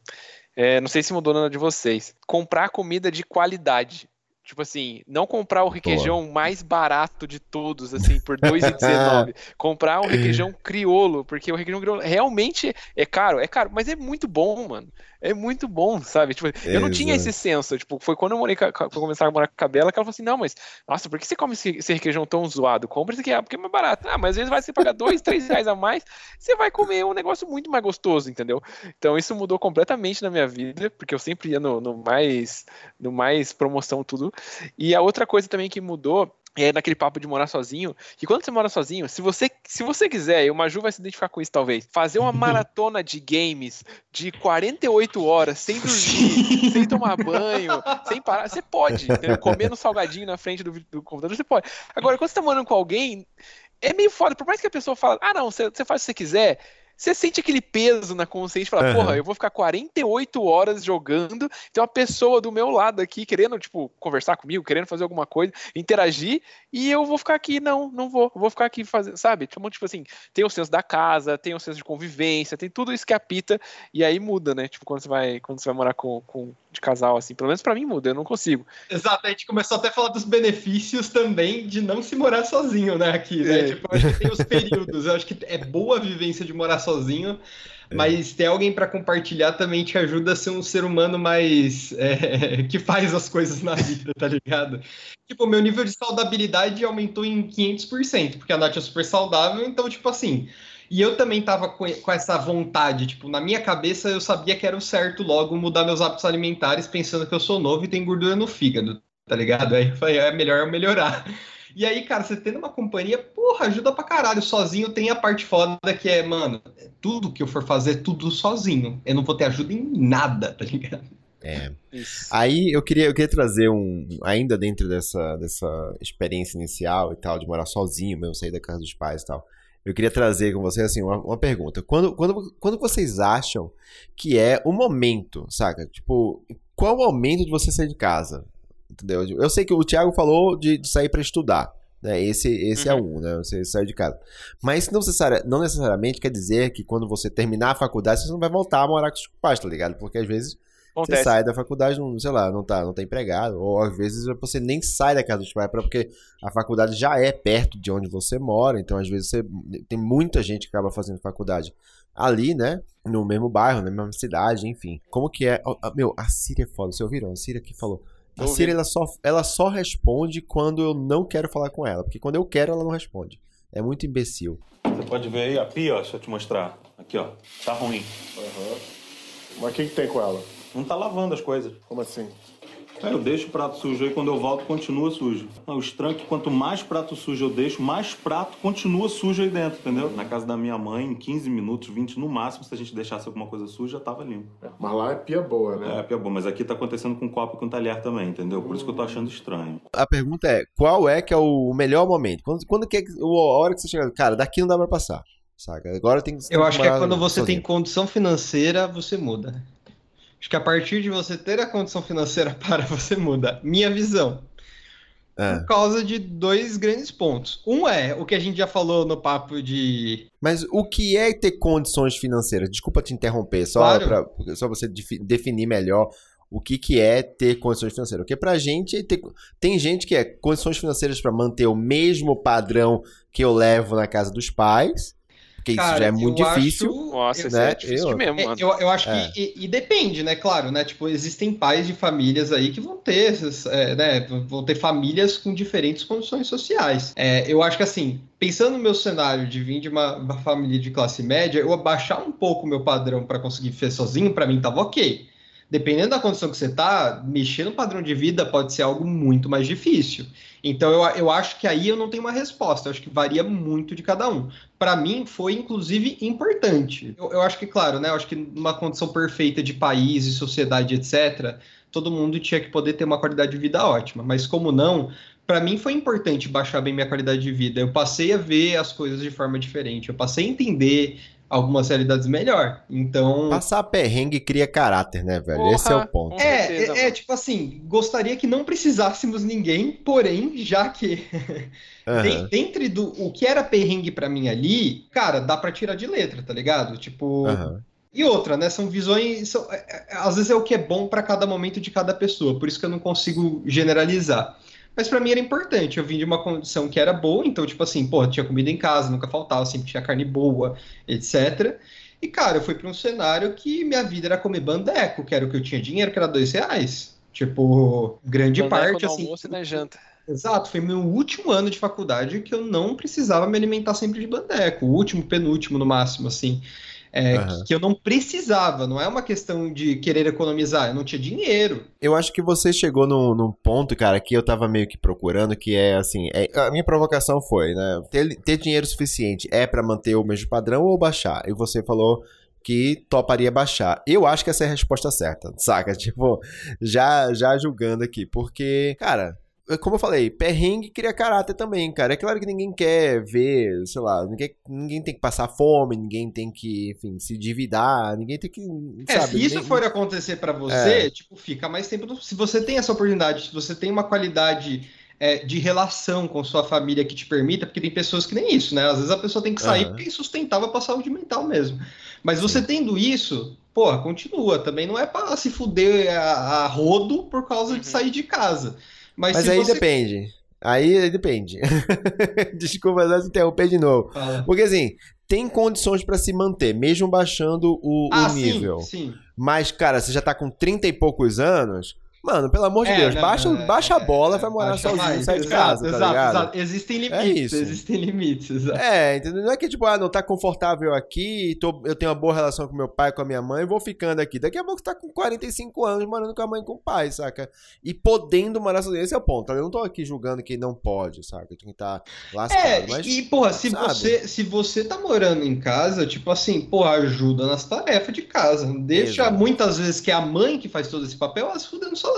É, não sei se mudou nada de vocês. Comprar comida de qualidade. Tipo assim, não comprar o requeijão Boa. mais barato de todos, assim, por R$ 2,19. comprar um requeijão criolo, porque o requeijão criolo realmente é caro, é caro, mas é muito bom, mano é muito bom, sabe? Tipo, eu não tinha esse senso. Tipo, foi quando eu morei com, começar a morar com a Cabela que ela falou assim: não, mas, nossa, por que você come esse, esse requeijão tão zoado? Compra esse aqui, porque é mais barato. Ah, mas às vezes vai você pagar dois, três reais a mais, você vai comer um negócio muito mais gostoso, entendeu? Então isso mudou completamente na minha vida, porque eu sempre ia no, no mais, no mais promoção, tudo. E a outra coisa também que mudou é naquele papo de morar sozinho, que quando você mora sozinho, se você, se você quiser, e o Maju vai se identificar com isso talvez, fazer uma maratona de games de 48 horas, sem dormir, sem tomar banho, sem parar, você pode, né? comendo salgadinho na frente do, do, computador, você pode. Agora, quando você tá morando com alguém, é meio foda, por mais que a pessoa fale, ah não, você, você faz o que você quiser, você sente aquele peso na consciência fala, uhum. porra, eu vou ficar 48 horas jogando, tem uma pessoa do meu lado aqui querendo, tipo, conversar comigo, querendo fazer alguma coisa, interagir, e eu vou ficar aqui, não, não vou, vou ficar aqui fazendo, sabe? Tipo, tipo assim, tem o senso da casa, tem o senso de convivência, tem tudo isso que apita, e aí muda, né? Tipo, quando você vai, quando você vai morar com, com de casal, assim, pelo menos para mim muda, eu não consigo. Exato, a gente começou até a falar dos benefícios também de não se morar sozinho, né, aqui, né? É. Tipo, eu acho que tem os períodos, eu acho que é boa a vivência de morar sozinho, é. mas ter alguém para compartilhar também te ajuda a ser um ser humano mais é, que faz as coisas na vida, tá ligado? Tipo, meu nível de saudabilidade aumentou em 500%, porque a Nath é super saudável, então, tipo assim, e eu também tava com, com, essa vontade, tipo, na minha cabeça eu sabia que era o certo logo mudar meus hábitos alimentares, pensando que eu sou novo e tenho gordura no fígado, tá ligado? Aí eu falei, é melhor eu melhorar. E aí, cara, você tendo uma companhia, porra, ajuda pra caralho. Sozinho tem a parte foda que é, mano, tudo que eu for fazer, tudo sozinho. Eu não vou ter ajuda em nada, tá ligado? É. Isso. Aí eu queria, eu queria trazer um. Ainda dentro dessa, dessa experiência inicial e tal, de morar sozinho mesmo, sair da casa dos pais e tal eu queria trazer com você assim uma, uma pergunta. Quando, quando, quando vocês acham que é o momento, saca? Tipo, qual o momento de você sair de casa? Entendeu? Eu sei que o Thiago falou de, de sair para estudar. Né? Esse, esse é uhum. é um, né? Você sair de casa. Mas não, necessari não necessariamente quer dizer que quando você terminar a faculdade, você não vai voltar a morar com os pais, tá ligado? Porque às vezes Acontece. Você sai da faculdade, não, sei lá, não tá, não tá empregado. Ou às vezes você nem sai da casa dos pais, porque a faculdade já é perto de onde você mora. Então, às vezes, você, tem muita gente que acaba fazendo faculdade ali, né? No mesmo bairro, na mesma cidade, enfim. Como que é. Meu, a Síria é foda. Vocês ouviram? A Síria que falou. A Síria ela só, ela só responde quando eu não quero falar com ela. Porque quando eu quero, ela não responde. É muito imbecil. Você pode ver aí a pia, ó. Deixa eu te mostrar. Aqui, ó. Tá ruim. Uhum. Mas o que, que tem com ela? Não tá lavando as coisas. Como assim? É, eu deixo o prato sujo aí, quando eu volto continua sujo. O estranho é que quanto mais prato sujo eu deixo, mais prato continua sujo aí dentro, entendeu? Na casa da minha mãe, em 15 minutos, 20 no máximo, se a gente deixasse alguma coisa suja, já tava limpo. É, mas lá é pia boa, né? É, pia boa, mas aqui tá acontecendo com copo e com talher também, entendeu? Por isso que eu tô achando estranho. A pergunta é, qual é que é o melhor momento? Quando, quando que é a hora que você chega, cara, daqui não dá pra passar, saca? Agora tem que... Eu acho que é quando você sozinho. tem condição financeira, você muda. Acho que a partir de você ter a condição financeira para você muda. Minha visão. É. Por causa de dois grandes pontos. Um é o que a gente já falou no papo de. Mas o que é ter condições financeiras? Desculpa te interromper, só claro. para só você definir melhor o que, que é ter condições financeiras. Porque pra gente, ter, tem gente que é condições financeiras para manter o mesmo padrão que eu levo na casa dos pais porque Cara, isso já é muito difícil. Acho... Nossa, né? é difícil eu... mesmo, é, mano. Eu, eu acho é. que. E, e, depende, né? Claro, né? Tipo, existem pais de famílias aí que vão ter, é, né? Vão ter famílias com diferentes condições sociais. É, eu acho que assim, pensando no meu cenário de vir de uma, uma família de classe média, eu abaixar um pouco o meu padrão para conseguir viver sozinho, para mim tava ok. Dependendo da condição que você tá, mexer no padrão de vida pode ser algo muito mais difícil. Então eu, eu acho que aí eu não tenho uma resposta, eu acho que varia muito de cada um. Para mim foi inclusive importante. Eu, eu acho que, claro, né? Eu acho que numa condição perfeita de país e sociedade, etc., todo mundo tinha que poder ter uma qualidade de vida ótima. Mas como não, para mim foi importante baixar bem minha qualidade de vida. Eu passei a ver as coisas de forma diferente. Eu passei a entender algumas realidades melhor. Então. Passar perrengue cria caráter, né, velho? Porra, Esse é o ponto. É, certeza, é, é, tipo assim, gostaria que não precisássemos ninguém, porém, já que. Uhum. Dentro do o que era perrengue para mim ali, cara, dá para tirar de letra, tá ligado? Tipo. Uhum. E outra, né? São visões. São, é, é, às vezes é o que é bom para cada momento de cada pessoa, por isso que eu não consigo generalizar. Mas para mim era importante. Eu vim de uma condição que era boa, então, tipo assim, pô, tinha comida em casa, nunca faltava, sempre tinha carne boa, etc. E, cara, eu fui para um cenário que minha vida era comer bandeco, que era o que eu tinha dinheiro, que era dois reais. Tipo, grande bandeco parte, assim. Almoço e na janta. Exato, foi meu último ano de faculdade que eu não precisava me alimentar sempre de bandeco, o último, penúltimo no máximo, assim. É, uhum. que eu não precisava, não é uma questão de querer economizar, eu não tinha dinheiro. Eu acho que você chegou num, num ponto, cara, que eu tava meio que procurando, que é assim, é, a minha provocação foi, né, ter, ter dinheiro suficiente é para manter o mesmo padrão ou baixar? E você falou que toparia baixar. Eu acho que essa é a resposta certa, saca? Tipo, já já julgando aqui, porque, cara, como eu falei, perrengue cria caráter também, cara. É claro que ninguém quer ver, sei lá, ninguém, ninguém tem que passar fome, ninguém tem que, enfim, se endividar, ninguém tem que. É, se isso for acontecer para você, é. tipo, fica mais tempo. Se você tem essa oportunidade, se você tem uma qualidade é, de relação com sua família que te permita, porque tem pessoas que nem isso, né? Às vezes a pessoa tem que sair uhum. porque é insustentável pra saúde mental mesmo. Mas você tendo isso, porra, continua. Também não é para se fuder a, a rodo por causa de uhum. sair de casa. Mas, Mas aí você... depende. Aí depende. Desculpa, mas interromper de novo. Ah. Porque assim, tem condições para se manter, mesmo baixando o, ah, o nível. Sim, sim. Mas, cara, você já tá com 30 e poucos anos, Mano, pelo amor de é, Deus, não, baixa, não, baixa a bola, é, vai morar sozinho, mais. sai de casa, exato, tá ligado? Exato. Existem é limites, é existem limites, exato. É, entendeu? Não é que, tipo, ah, não tá confortável aqui, tô, eu tenho uma boa relação com meu pai, com a minha mãe, vou ficando aqui. Daqui a pouco você tá com 45 anos morando com a mãe e com o pai, saca? E podendo morar sozinho, esse é o ponto, tá? Eu não tô aqui julgando que não pode, saca? Tem que estar tá lascado, é, mas... e, porra, se você, se você tá morando em casa, tipo assim, porra, ajuda nas tarefas de casa. Deixa Exato. muitas vezes que é a mãe que faz todo esse papel, ela se fudendo sozinha.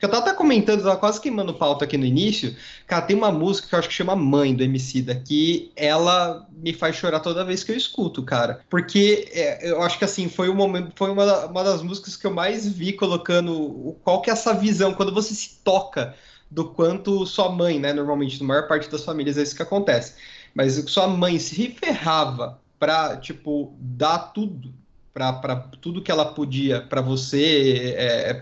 Eu tava até comentando, tava quase queimando pauta aqui no início. Cara, tem uma música que eu acho que chama Mãe do MC que ela me faz chorar toda vez que eu escuto, cara. Porque é, eu acho que assim, foi, um momento, foi uma, uma das músicas que eu mais vi colocando qual que é essa visão, quando você se toca do quanto sua mãe, né? Normalmente, na maior parte das famílias é isso que acontece. Mas sua mãe se ferrava pra, tipo, dar tudo para tudo que ela podia para você, é, é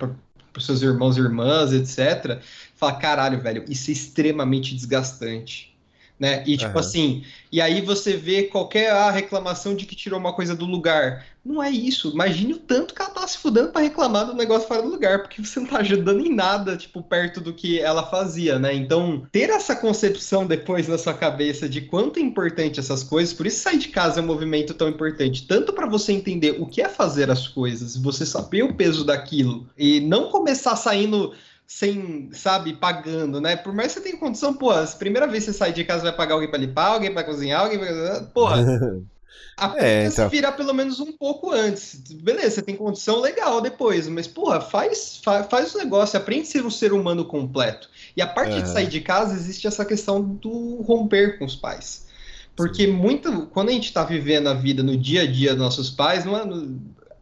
pros seus irmãos e irmãs, etc. Fala, caralho, velho, isso é extremamente desgastante. Né? E tipo uhum. assim, e aí você vê qualquer ah, reclamação de que tirou uma coisa do lugar. Não é isso. Imagine o tanto que ela tá se fudendo para reclamar do negócio fora do lugar, porque você não tá ajudando em nada, tipo, perto do que ela fazia, né? Então, ter essa concepção depois na sua cabeça de quanto é importante essas coisas, por isso sair de casa é um movimento tão importante, tanto para você entender o que é fazer as coisas, você saber o peso daquilo e não começar saindo sem, sabe, pagando, né? Por mais que você tenha condição, pô, a primeira vez que você sai de casa vai pagar alguém pra limpar, alguém pra cozinhar, alguém pra... Porra, é, então... se virar pelo menos um pouco antes. Beleza, você tem condição legal depois, mas, porra, faz, faz, faz o negócio, aprende a ser um ser humano completo. E a parte de sair de casa, existe essa questão do romper com os pais. Porque muito, quando a gente está vivendo a vida no dia a dia dos nossos pais, não é,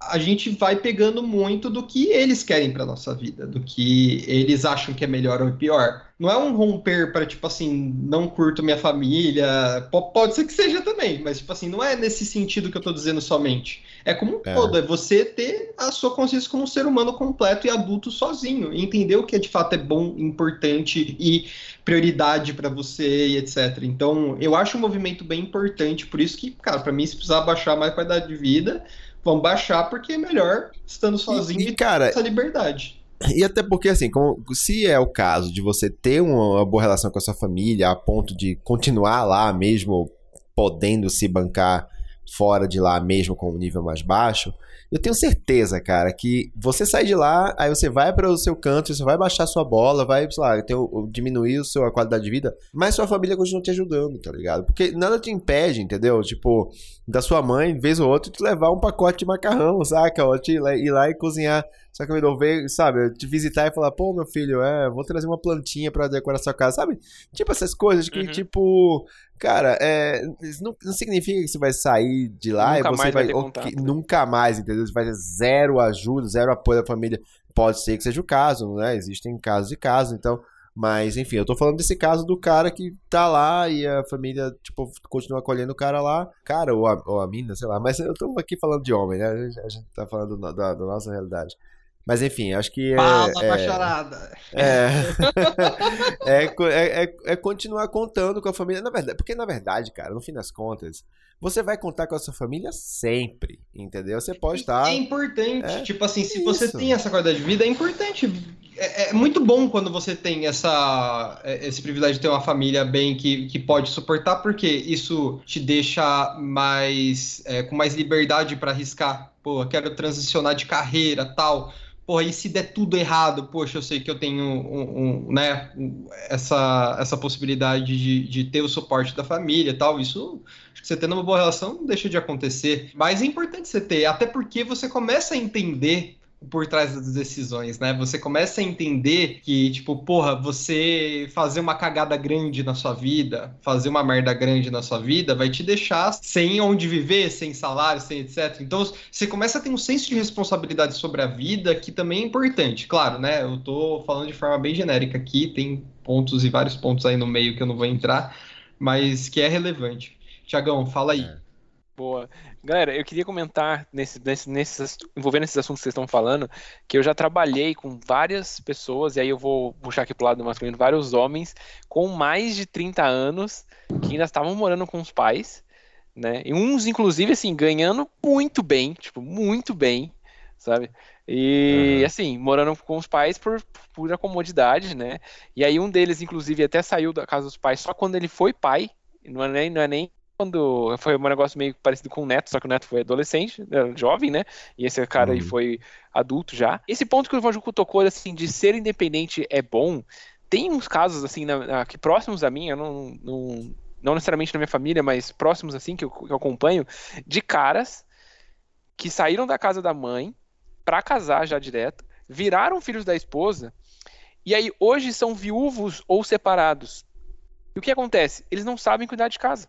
a gente vai pegando muito do que eles querem para nossa vida, do que eles acham que é melhor ou pior. Não é um romper para tipo assim, não curto minha família, pode ser que seja também, mas tipo assim, não é nesse sentido que eu tô dizendo somente. É como um é. todo, é você ter a sua consciência como um ser humano completo e adulto sozinho, entender o que de fato é bom, importante e prioridade para você e etc. Então, eu acho um movimento bem importante, por isso que, cara, para mim se precisar baixar mais qualidade de vida, vamos baixar porque é melhor estando sozinho e, e cara, essa liberdade. E até porque, assim, como, se é o caso de você ter uma, uma, boa relação com a sua família, a ponto de continuar lá mesmo podendo se bancar fora de lá mesmo com um nível mais baixo, eu tenho certeza, cara, que você sai de lá, aí você vai para o seu canto, você vai baixar sua bola, vai, sei lá, ter, diminuir a sua qualidade de vida, mas sua família continua te ajudando, tá ligado? Porque nada te impede, entendeu? Tipo, da sua mãe, vez ou outra, te levar um pacote de macarrão, saca? Ou te ir lá e cozinhar só que eu ver, sabe, te visitar e falar, pô, meu filho, é, vou trazer uma plantinha para decorar sua casa, sabe? Tipo essas coisas que, uhum. tipo, cara, é, não, não, significa que você vai sair de lá nunca e você vai. vai nunca mais, entendeu? Você vai ter zero ajuda, zero apoio da família. Pode ser que seja o caso, né? Existem casos e casos, então. Mas, enfim, eu tô falando desse caso do cara que tá lá e a família, tipo, continua acolhendo o cara lá. Cara, ou a, ou a mina, sei lá. Mas eu tô aqui falando de homem, né? A gente tá falando da, da nossa realidade. Mas enfim, acho que é. Fala, é, bacharada! É, é, é, é, é, continuar contando com a família. Na verdade, porque na verdade, cara, no fim das contas, você vai contar com a sua família sempre, entendeu? Você pode estar. É importante. É, tipo assim, se você tem essa qualidade de vida, é importante. É, é, muito bom quando você tem essa, é, esse privilégio de ter uma família bem que, que pode suportar, porque isso te deixa mais com mais liberdade para arriscar. Pô, quero transicionar de carreira, tal porra, e se der tudo errado, poxa, eu sei que eu tenho um, um, né, essa, essa possibilidade de, de ter o suporte da família e tal, isso, acho que você tendo uma boa relação não deixa de acontecer, mas é importante você ter, até porque você começa a entender por trás das decisões, né? Você começa a entender que, tipo, porra, você fazer uma cagada grande na sua vida, fazer uma merda grande na sua vida, vai te deixar sem onde viver, sem salário, sem etc. Então, você começa a ter um senso de responsabilidade sobre a vida que também é importante. Claro, né? Eu tô falando de forma bem genérica aqui, tem pontos e vários pontos aí no meio que eu não vou entrar, mas que é relevante. Tiagão, fala aí. É. Boa. Galera, eu queria comentar nesse, nesse, nesses, envolvendo esses assuntos que vocês estão falando, que eu já trabalhei com várias pessoas, e aí eu vou puxar aqui pro lado masculino, vários homens com mais de 30 anos que ainda estavam morando com os pais, né? E uns, inclusive, assim, ganhando muito bem, tipo, muito bem, sabe? E uhum. assim, morando com os pais por pura comodidade, né? E aí um deles, inclusive, até saiu da casa dos pais só quando ele foi pai, não é nem, não é nem quando foi um negócio meio parecido com o Neto, só que o Neto foi adolescente, né, jovem, né? E esse cara uhum. aí foi adulto já. Esse ponto que o Vajuco tocou, assim, de ser independente é bom. Tem uns casos, assim, na, na, que próximos a mim, eu não, não, não necessariamente na minha família, mas próximos, assim, que eu, que eu acompanho, de caras que saíram da casa da mãe para casar já direto, viraram filhos da esposa, e aí hoje são viúvos ou separados. E o que acontece? Eles não sabem cuidar de casa.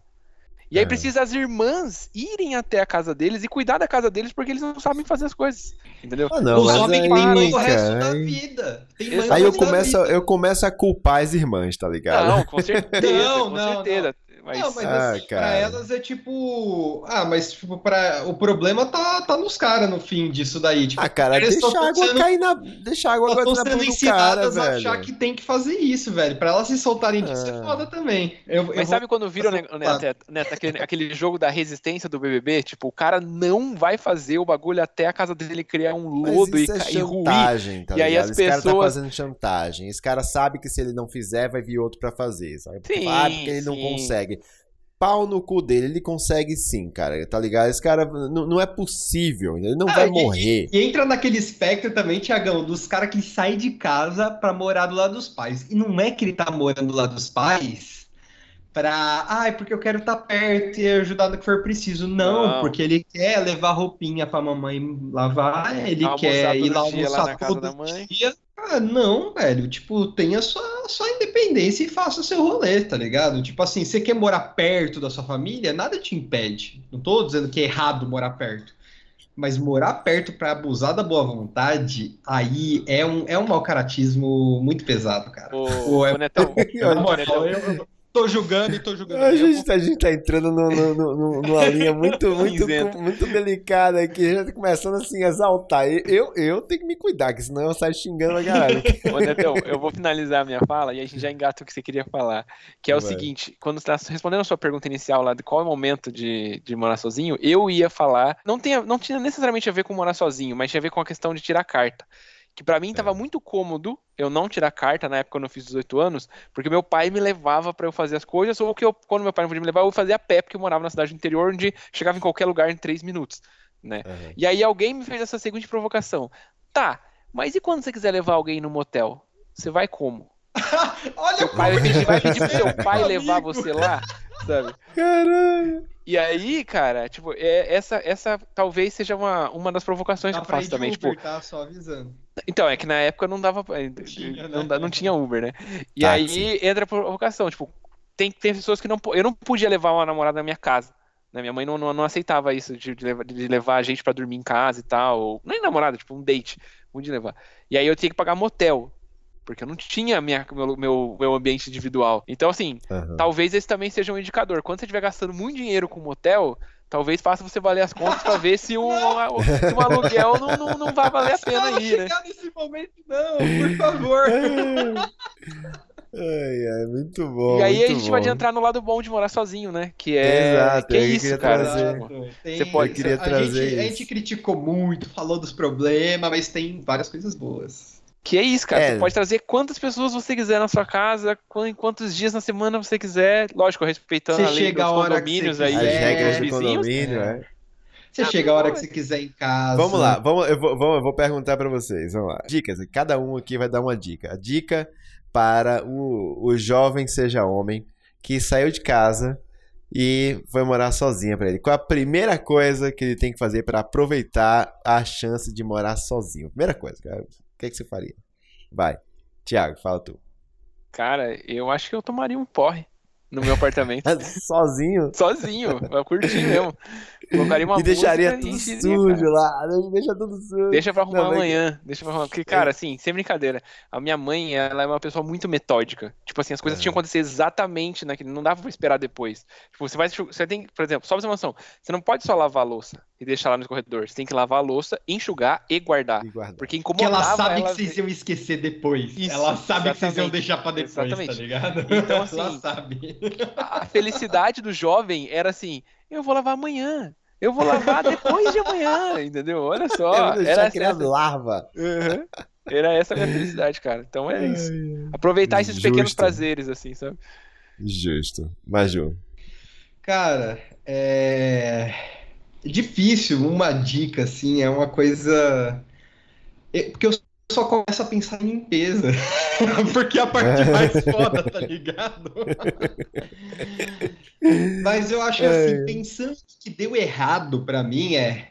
E aí é. precisa as irmãs irem até a casa deles e cuidar da casa deles porque eles não sabem fazer as coisas. Entendeu? Ah, não, Os homens têm mãe o resto da vida. aí eu começo, eu começo a culpar as irmãs, tá ligado? Não, com certeza. não, com não, certeza. Não. Mas, não, mas ah, assim, pra elas é tipo. Ah, mas tipo, pra... o problema tá, tá nos caras no fim disso daí. Tipo, ah, cara, deixa a água sendo... cair na. Deixa a água cair na sendo ensinadas a achar que tem que fazer isso, velho. Pra elas se soltarem disso é ah. é foda também. Eu, mas eu sabe quando viram, né, Neto, aquele, aquele jogo da resistência do BBB? Tipo, o cara não vai fazer o bagulho até a casa dele criar um lodo e, é e ruir. Tá e aí as Esse pessoas. cara tá fazendo chantagem. Esse cara sabe que se ele não fizer, vai vir outro pra fazer. Sabe? Sim, ah, porque ele sim. não consegue pau no cu dele. Ele consegue sim, cara. Tá ligado? Esse cara não, não é possível. Ele não ah, vai e, morrer. E, entra naquele espectro também, Tiagão, dos caras que saem de casa pra morar do lado dos pais. E não é que ele tá morando do lado dos pais pra. Ai, ah, porque eu quero estar tá perto e ajudar no que for preciso. Não, não, porque ele quer levar roupinha pra mamãe lavar, ele quer ir lá almoçar lá todo dia. Ah, não, velho. Tipo, tenha sua, sua independência e faça seu rolê, tá ligado? Tipo assim, você quer morar perto da sua família, nada te impede. Não tô dizendo que é errado morar perto. Mas morar perto para abusar da boa vontade, aí é um, é um mau caratismo muito pesado, cara. Ô, é... Netão, eu, tô julgando e tô julgando. A gente, tá, a gente tá entrando no, no, no, numa linha muito, muito, muito delicada aqui. A gente tá começando assim a exaltar. Eu, eu tenho que me cuidar, que senão eu saio xingando a galera. Ô, Netão, eu vou finalizar a minha fala e a gente já engata o que você queria falar. Que é o Vai. seguinte: quando você tá respondendo a sua pergunta inicial lá de qual é o momento de, de morar sozinho, eu ia falar. Não, tinha, não tinha necessariamente a ver com morar sozinho, mas tinha a ver com a questão de tirar carta Que pra mim tava muito cômodo eu não tirar carta na época quando eu fiz 18 anos, porque meu pai me levava pra eu fazer as coisas, ou que eu, quando meu pai não podia me levar, eu fazia a pé, porque eu morava na cidade interior, onde chegava em qualquer lugar em 3 minutos, né? Aham. E aí alguém me fez essa seguinte provocação. Tá, mas e quando você quiser levar alguém no motel? Você vai como? Olha Seu pai vai pedir, vai pedir pro seu Meu pai levar você lá, sabe? Caralho. E aí, cara, tipo, é, essa, essa talvez seja uma, uma das provocações Dá que eu faço também. Uber, Tipo, tá? Só avisando. então, é que na época não dava. tinha, não, né? não tinha Uber, né? E Táxi. aí entra a provocação. Tipo, tem, tem pessoas que não. Eu não podia levar uma namorada na minha casa. Né? Minha mãe não, não, não aceitava isso de, de levar, de levar a gente pra dormir em casa e tal. Ou, nem namorada, tipo, um date. Podia levar. E aí eu tinha que pagar motel. Porque eu não tinha minha, meu, meu, meu ambiente individual. Então, assim, Aham. talvez esse também seja um indicador. Quando você estiver gastando muito dinheiro com motel, talvez faça você valer as contas pra ver se um, se um aluguel não, não, não vai valer a pena Precisava aí, né? chegar nesse momento, não, por favor. Ai, ai, muito bom. E aí a gente bom. pode entrar no lado bom de morar sozinho, né? Que é. Exato, que é isso, cara. trazer. Tem- Você pode- Eu queria a trazer gente, a gente criticou muito, falou dos problemas, mas tem várias coisas boas. Que é isso, cara. É. Você pode trazer quantas pessoas você quiser na sua casa, quan- quantos dias na semana você quiser. Lógico, respeitando Você a lei chega dos a hora que condomínios você aí. As regras do vizinhos. condomínio, é. é. Você Ah, chega a hora que você quiser em casa. Vamos lá, vamos, eu, vou, vamos- eu vou perguntar pra vocês. Vamos lá. Dicas. Cada um aqui vai dar uma dica. A dica para o, o jovem, seja homem, que saiu de casa e foi morar sozinho pra ele. Qual a primeira coisa que ele tem que fazer pra aproveitar a chance de morar sozinho? Primeira coisa, cara. Que, é que você faria? Vai. Tiago, fala tu. Cara, eu acho que eu tomaria um porre no meu apartamento. Sozinho? Sozinho, eu curti mesmo. Colocaria uma e deixaria e tudo sujo cara. lá. Deixa tudo sujo. Deixa pra arrumar Não, mas- amanhã. Deixa pra arrumar. Porque, cara, assim, sem brincadeira, a minha mãe, ela é uma pessoa muito metódica. Tipo assim, as coisas tinham que acontecer exatamente naquele. Não dava pra esperar depois. Tipo, você vai. Você tem, por exemplo, só pra você ter uma noção, você não pode só lavar a louça e deixar lá no corredor. Você tem que lavar a louça, enxugar e guardar. E guarda. Porque Porque incomodava ela sabe ela que vocês iam esquecer depois. Isso, ela sabe que vocês iam exatamente. deixar pra depois, Exatamente. tá ligado? Então, ela assim, sabe. A felicidade do jovem era assim: eu vou lavar amanhã. Eu vou lavar depois de amanhã, entendeu? Olha Eu só. deixar Era criar essa, larva. Uhum. Era essa a minha felicidade, cara. Então é isso. Aproveitar esses pequenos Justo. prazeres, assim, sabe? Justo. Maju. Cara, é difícil uma dica assim, é uma coisa é- porque eu só começo a pensar em limpeza, porque é a parte mais foda, tá ligado? Mas eu acho assim, pensando que deu errado pra mim é,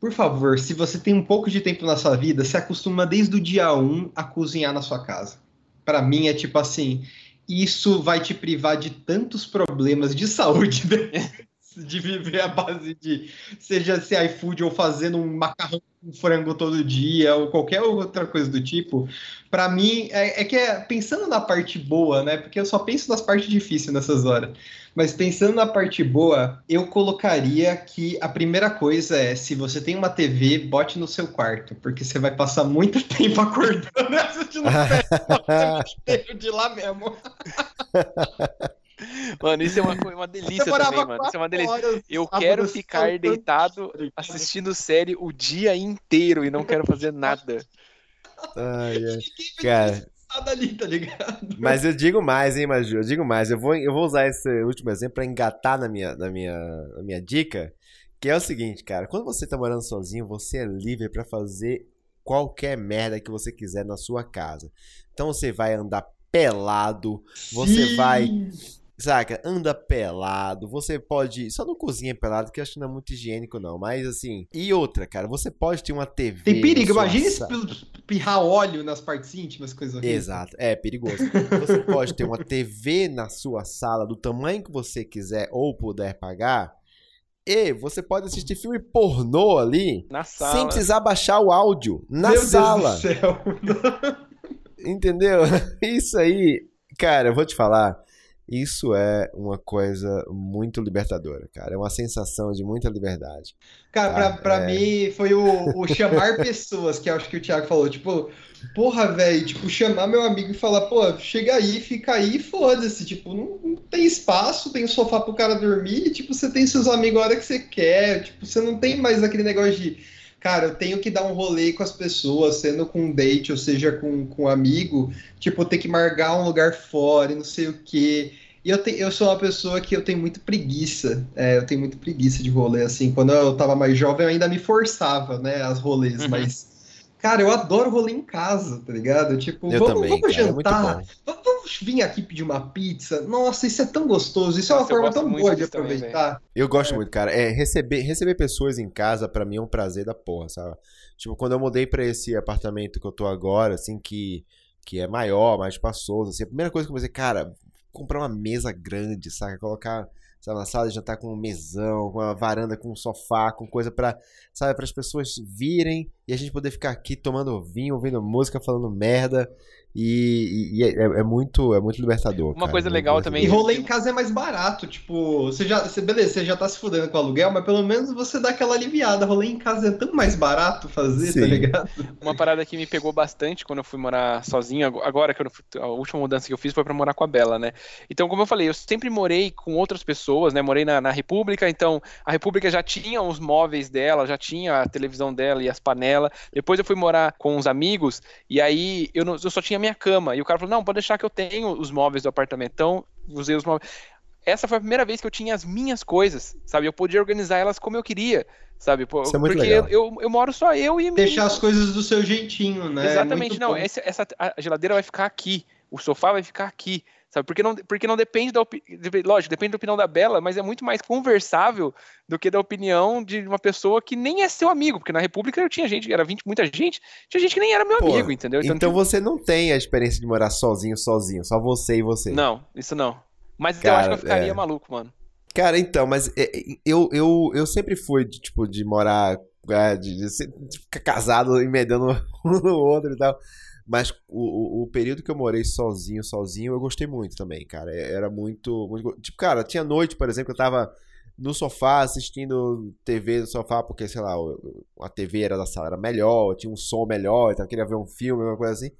por favor, se você tem um pouco de tempo na sua vida, se acostuma desde o dia 1 a cozinhar na sua casa. Pra mim é tipo assim, isso vai te privar de tantos problemas de saúde de viver à base de seja se iFood ou fazendo um macarrão com frango todo dia ou qualquer outra coisa do tipo. Pra mim é, é que é pensando na parte boa, né? Porque eu só penso nas partes difíceis nessas horas. Mas pensando na parte boa, eu colocaria que a primeira coisa é, se você tem uma TV, bote no seu quarto, porque você vai passar muito tempo acordando assistindo série de lá mesmo. Mano, isso é uma, uma delícia também, mano. Isso é uma delícia. Eu quero ficar deitado assistindo série o dia inteiro e não quero fazer nada. Ai, ai. Cara. ali, tá ligado? Mas eu digo mais, hein, Maju? Eu digo mais. Eu vou, eu vou usar esse último exemplo pra engatar na minha, na, minha, na minha dica. Que é o seguinte, cara. Quando você tá morando sozinho, você é livre pra fazer qualquer merda que você quiser na sua casa. Então você vai andar pelado, Você Sim. vai- saca? Anda pelado. Você pode. Só não cozinha pelado, que eu acho que não é muito higiênico, não. Mas assim. E outra, cara. Você pode ter uma TV. Tem perigo, imagina sa- se pirrar óleo nas partes íntimas, coisa horrível. Exato, é perigoso. Você pode ter uma TV na sua sala do tamanho que você quiser ou puder pagar. E você pode assistir filme pornô ali Na sem sala. precisar baixar o áudio na Meu sala. Deus do céu. Entendeu? Isso aí, cara, eu vou te falar. Isso é uma coisa muito libertadora, cara. É uma sensação de muita liberdade. Cara, pra, Tá, pra é. mim foi o, o chamar pessoas, que eu acho que o Thiago falou. Tipo, porra, velho, tipo, chamar meu amigo e falar, pô, chega aí, fica aí, foda-se. Tipo, não, não tem espaço, tem sofá pro cara dormir, e, tipo, você tem seus amigos a hora que você quer. Tipo, você não tem mais aquele negócio de cara, eu tenho que dar um rolê com as pessoas, sendo com um date, ou seja, com, com um amigo, tipo, ter que marcar um lugar fora e não sei o quê. E eu, te, eu sou uma pessoa que eu tenho muito preguiça. É, eu tenho muito preguiça de rolê, assim. Quando eu tava mais jovem, eu ainda me forçava, né, as rolês, Uhum. mas. Cara, eu adoro rolê em casa, tá ligado? Tipo, Eu vamos, também, vamos cara, é muito jantar, bom. vamos, vir aqui pedir uma pizza. Nossa, isso é tão gostoso, isso é uma Nossa, eu forma gosto tão muito boa de disso também, aproveitar. Eu gosto muito, cara. É, receber, receber pessoas em casa, pra mim, é um prazer da porra, sabe? Tipo, quando eu mudei pra esse apartamento que eu tô agora, assim, que, que é maior, mais espaçoso, assim, a primeira coisa que eu pensei, cara, comprar uma mesa grande, sabe? Colocar, sabe, na sala de jantar com um mesão, com uma varanda, com um sofá, com coisa pra, sabe, para as pessoas virem e a gente poder ficar aqui tomando vinho, ouvindo música, falando merda. E, e- é, é muito, é muito libertador. Uma cara, coisa legal também- E rolê em casa é mais barato, tipo, você já, você, beleza, você já tá se fudendo com o aluguel, mas pelo menos você dá aquela aliviada. Rolê em casa é tão mais barato fazer, Sim. tá ligado? Uma parada que me pegou bastante quando eu fui morar sozinho, ag- agora que eu, fui- a última mudança que eu fiz foi pra morar com a Bela, né? Então, como eu falei, eu sempre morei com outras pessoas, né? Morei na, na República, então a República já tinha os móveis dela, já tinha a televisão dela e as panelas. Depois eu fui morar com uns amigos, e aí eu, não- eu só tinha a minha cama. E o cara falou: não, pode deixar que eu tenho os móveis do apartamento. Então, usei os móveis. Essa foi a primeira vez que eu tinha as minhas coisas, sabe? Eu podia organizar elas como eu queria, sabe? Pô, Isso é muito porque legal. eu, eu moro só eu e Deixar as coisas do seu jeitinho, né? Exatamente, Muito não. bom. Esse- essa, a geladeira vai ficar aqui, o sofá vai ficar aqui, sabe? Porque não, porque não depende da opinião. Lógico, depende da opinião da Bela, mas é muito mais conversável do que da opinião de uma pessoa que nem é seu amigo. Porque na República eu tinha gente, era 20, muita gente, tinha gente que nem era meu Pô, amigo, entendeu? Então, tipo, você não tem a experiência de morar sozinho, sozinho, só você e você. Não, isso não. Mas eu Cara, acho que eu ficaria é. maluco, mano. Cara, então, mas é, é, eu, eu, eu sempre fui, de, tipo, de morar, é, de, de de ficar casado, emendando um no outro e tal. Mas o, o, período que eu morei sozinho, sozinho, eu gostei muito também, cara. É- Era muito, muito. Tipo, cara, tinha noite, por exemplo, eu tava no sofá assistindo TV no sofá, porque, sei lá, a TV era da sala era melhor, tinha um som melhor, então eu queria ver um filme, uma coisa assim.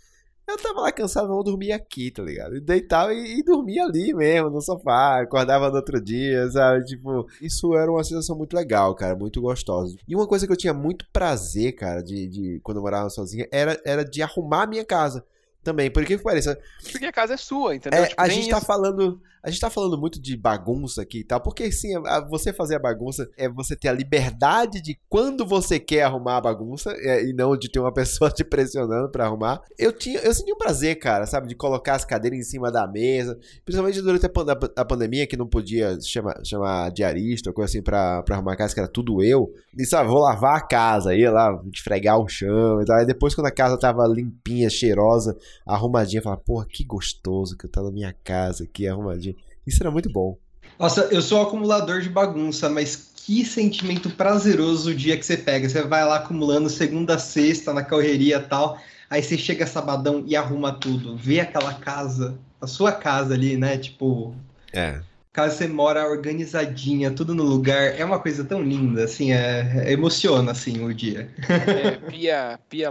Eu tava lá cansado, vou dormir aqui, tá ligado? E deitava e, e dormia ali mesmo, no sofá, acordava no outro dia, sabe? Tipo, isso era uma sensação muito legal, cara, muito gostosa. E uma coisa que eu tinha muito prazer, cara, de, de quando eu morava sozinha, era, era de arrumar a minha casa. Também, por que que pareça, Porque a casa é sua, entendeu? é, Tipo, a gente tá isso. falando, a gente tá falando muito de bagunça aqui e tal, porque sim, você fazer a bagunça é você ter a liberdade de quando você quer arrumar a bagunça é, e não de ter uma pessoa te pressionando pra arrumar. Eu tinha, eu senti um prazer, cara, sabe, de colocar as cadeiras em cima da mesa, principalmente durante a, a pandemia que não podia chamar, chamar diarista ou coisa assim pra arrumar a casa, que era tudo eu. E sabe, vou lavar a casa, ia lá esfregar o chão e tal. Aí depois quando a casa tava limpinha, cheirosa, arrumadinha, falar, porra, que gostoso que tá na minha casa aqui, arrumadinha. Isso era muito bom. Nossa, eu sou acumulador de bagunça, mas que sentimento prazeroso o dia que você pega. Você vai lá acumulando segunda a sexta na correria e tal. Aí você chega sabadão e arruma tudo. Vê aquela casa, a sua casa ali, né? Tipo, É. casa você mora organizadinha, tudo no lugar. É uma coisa tão linda, assim, é, é- emociona, assim, o dia. É, pia, pia,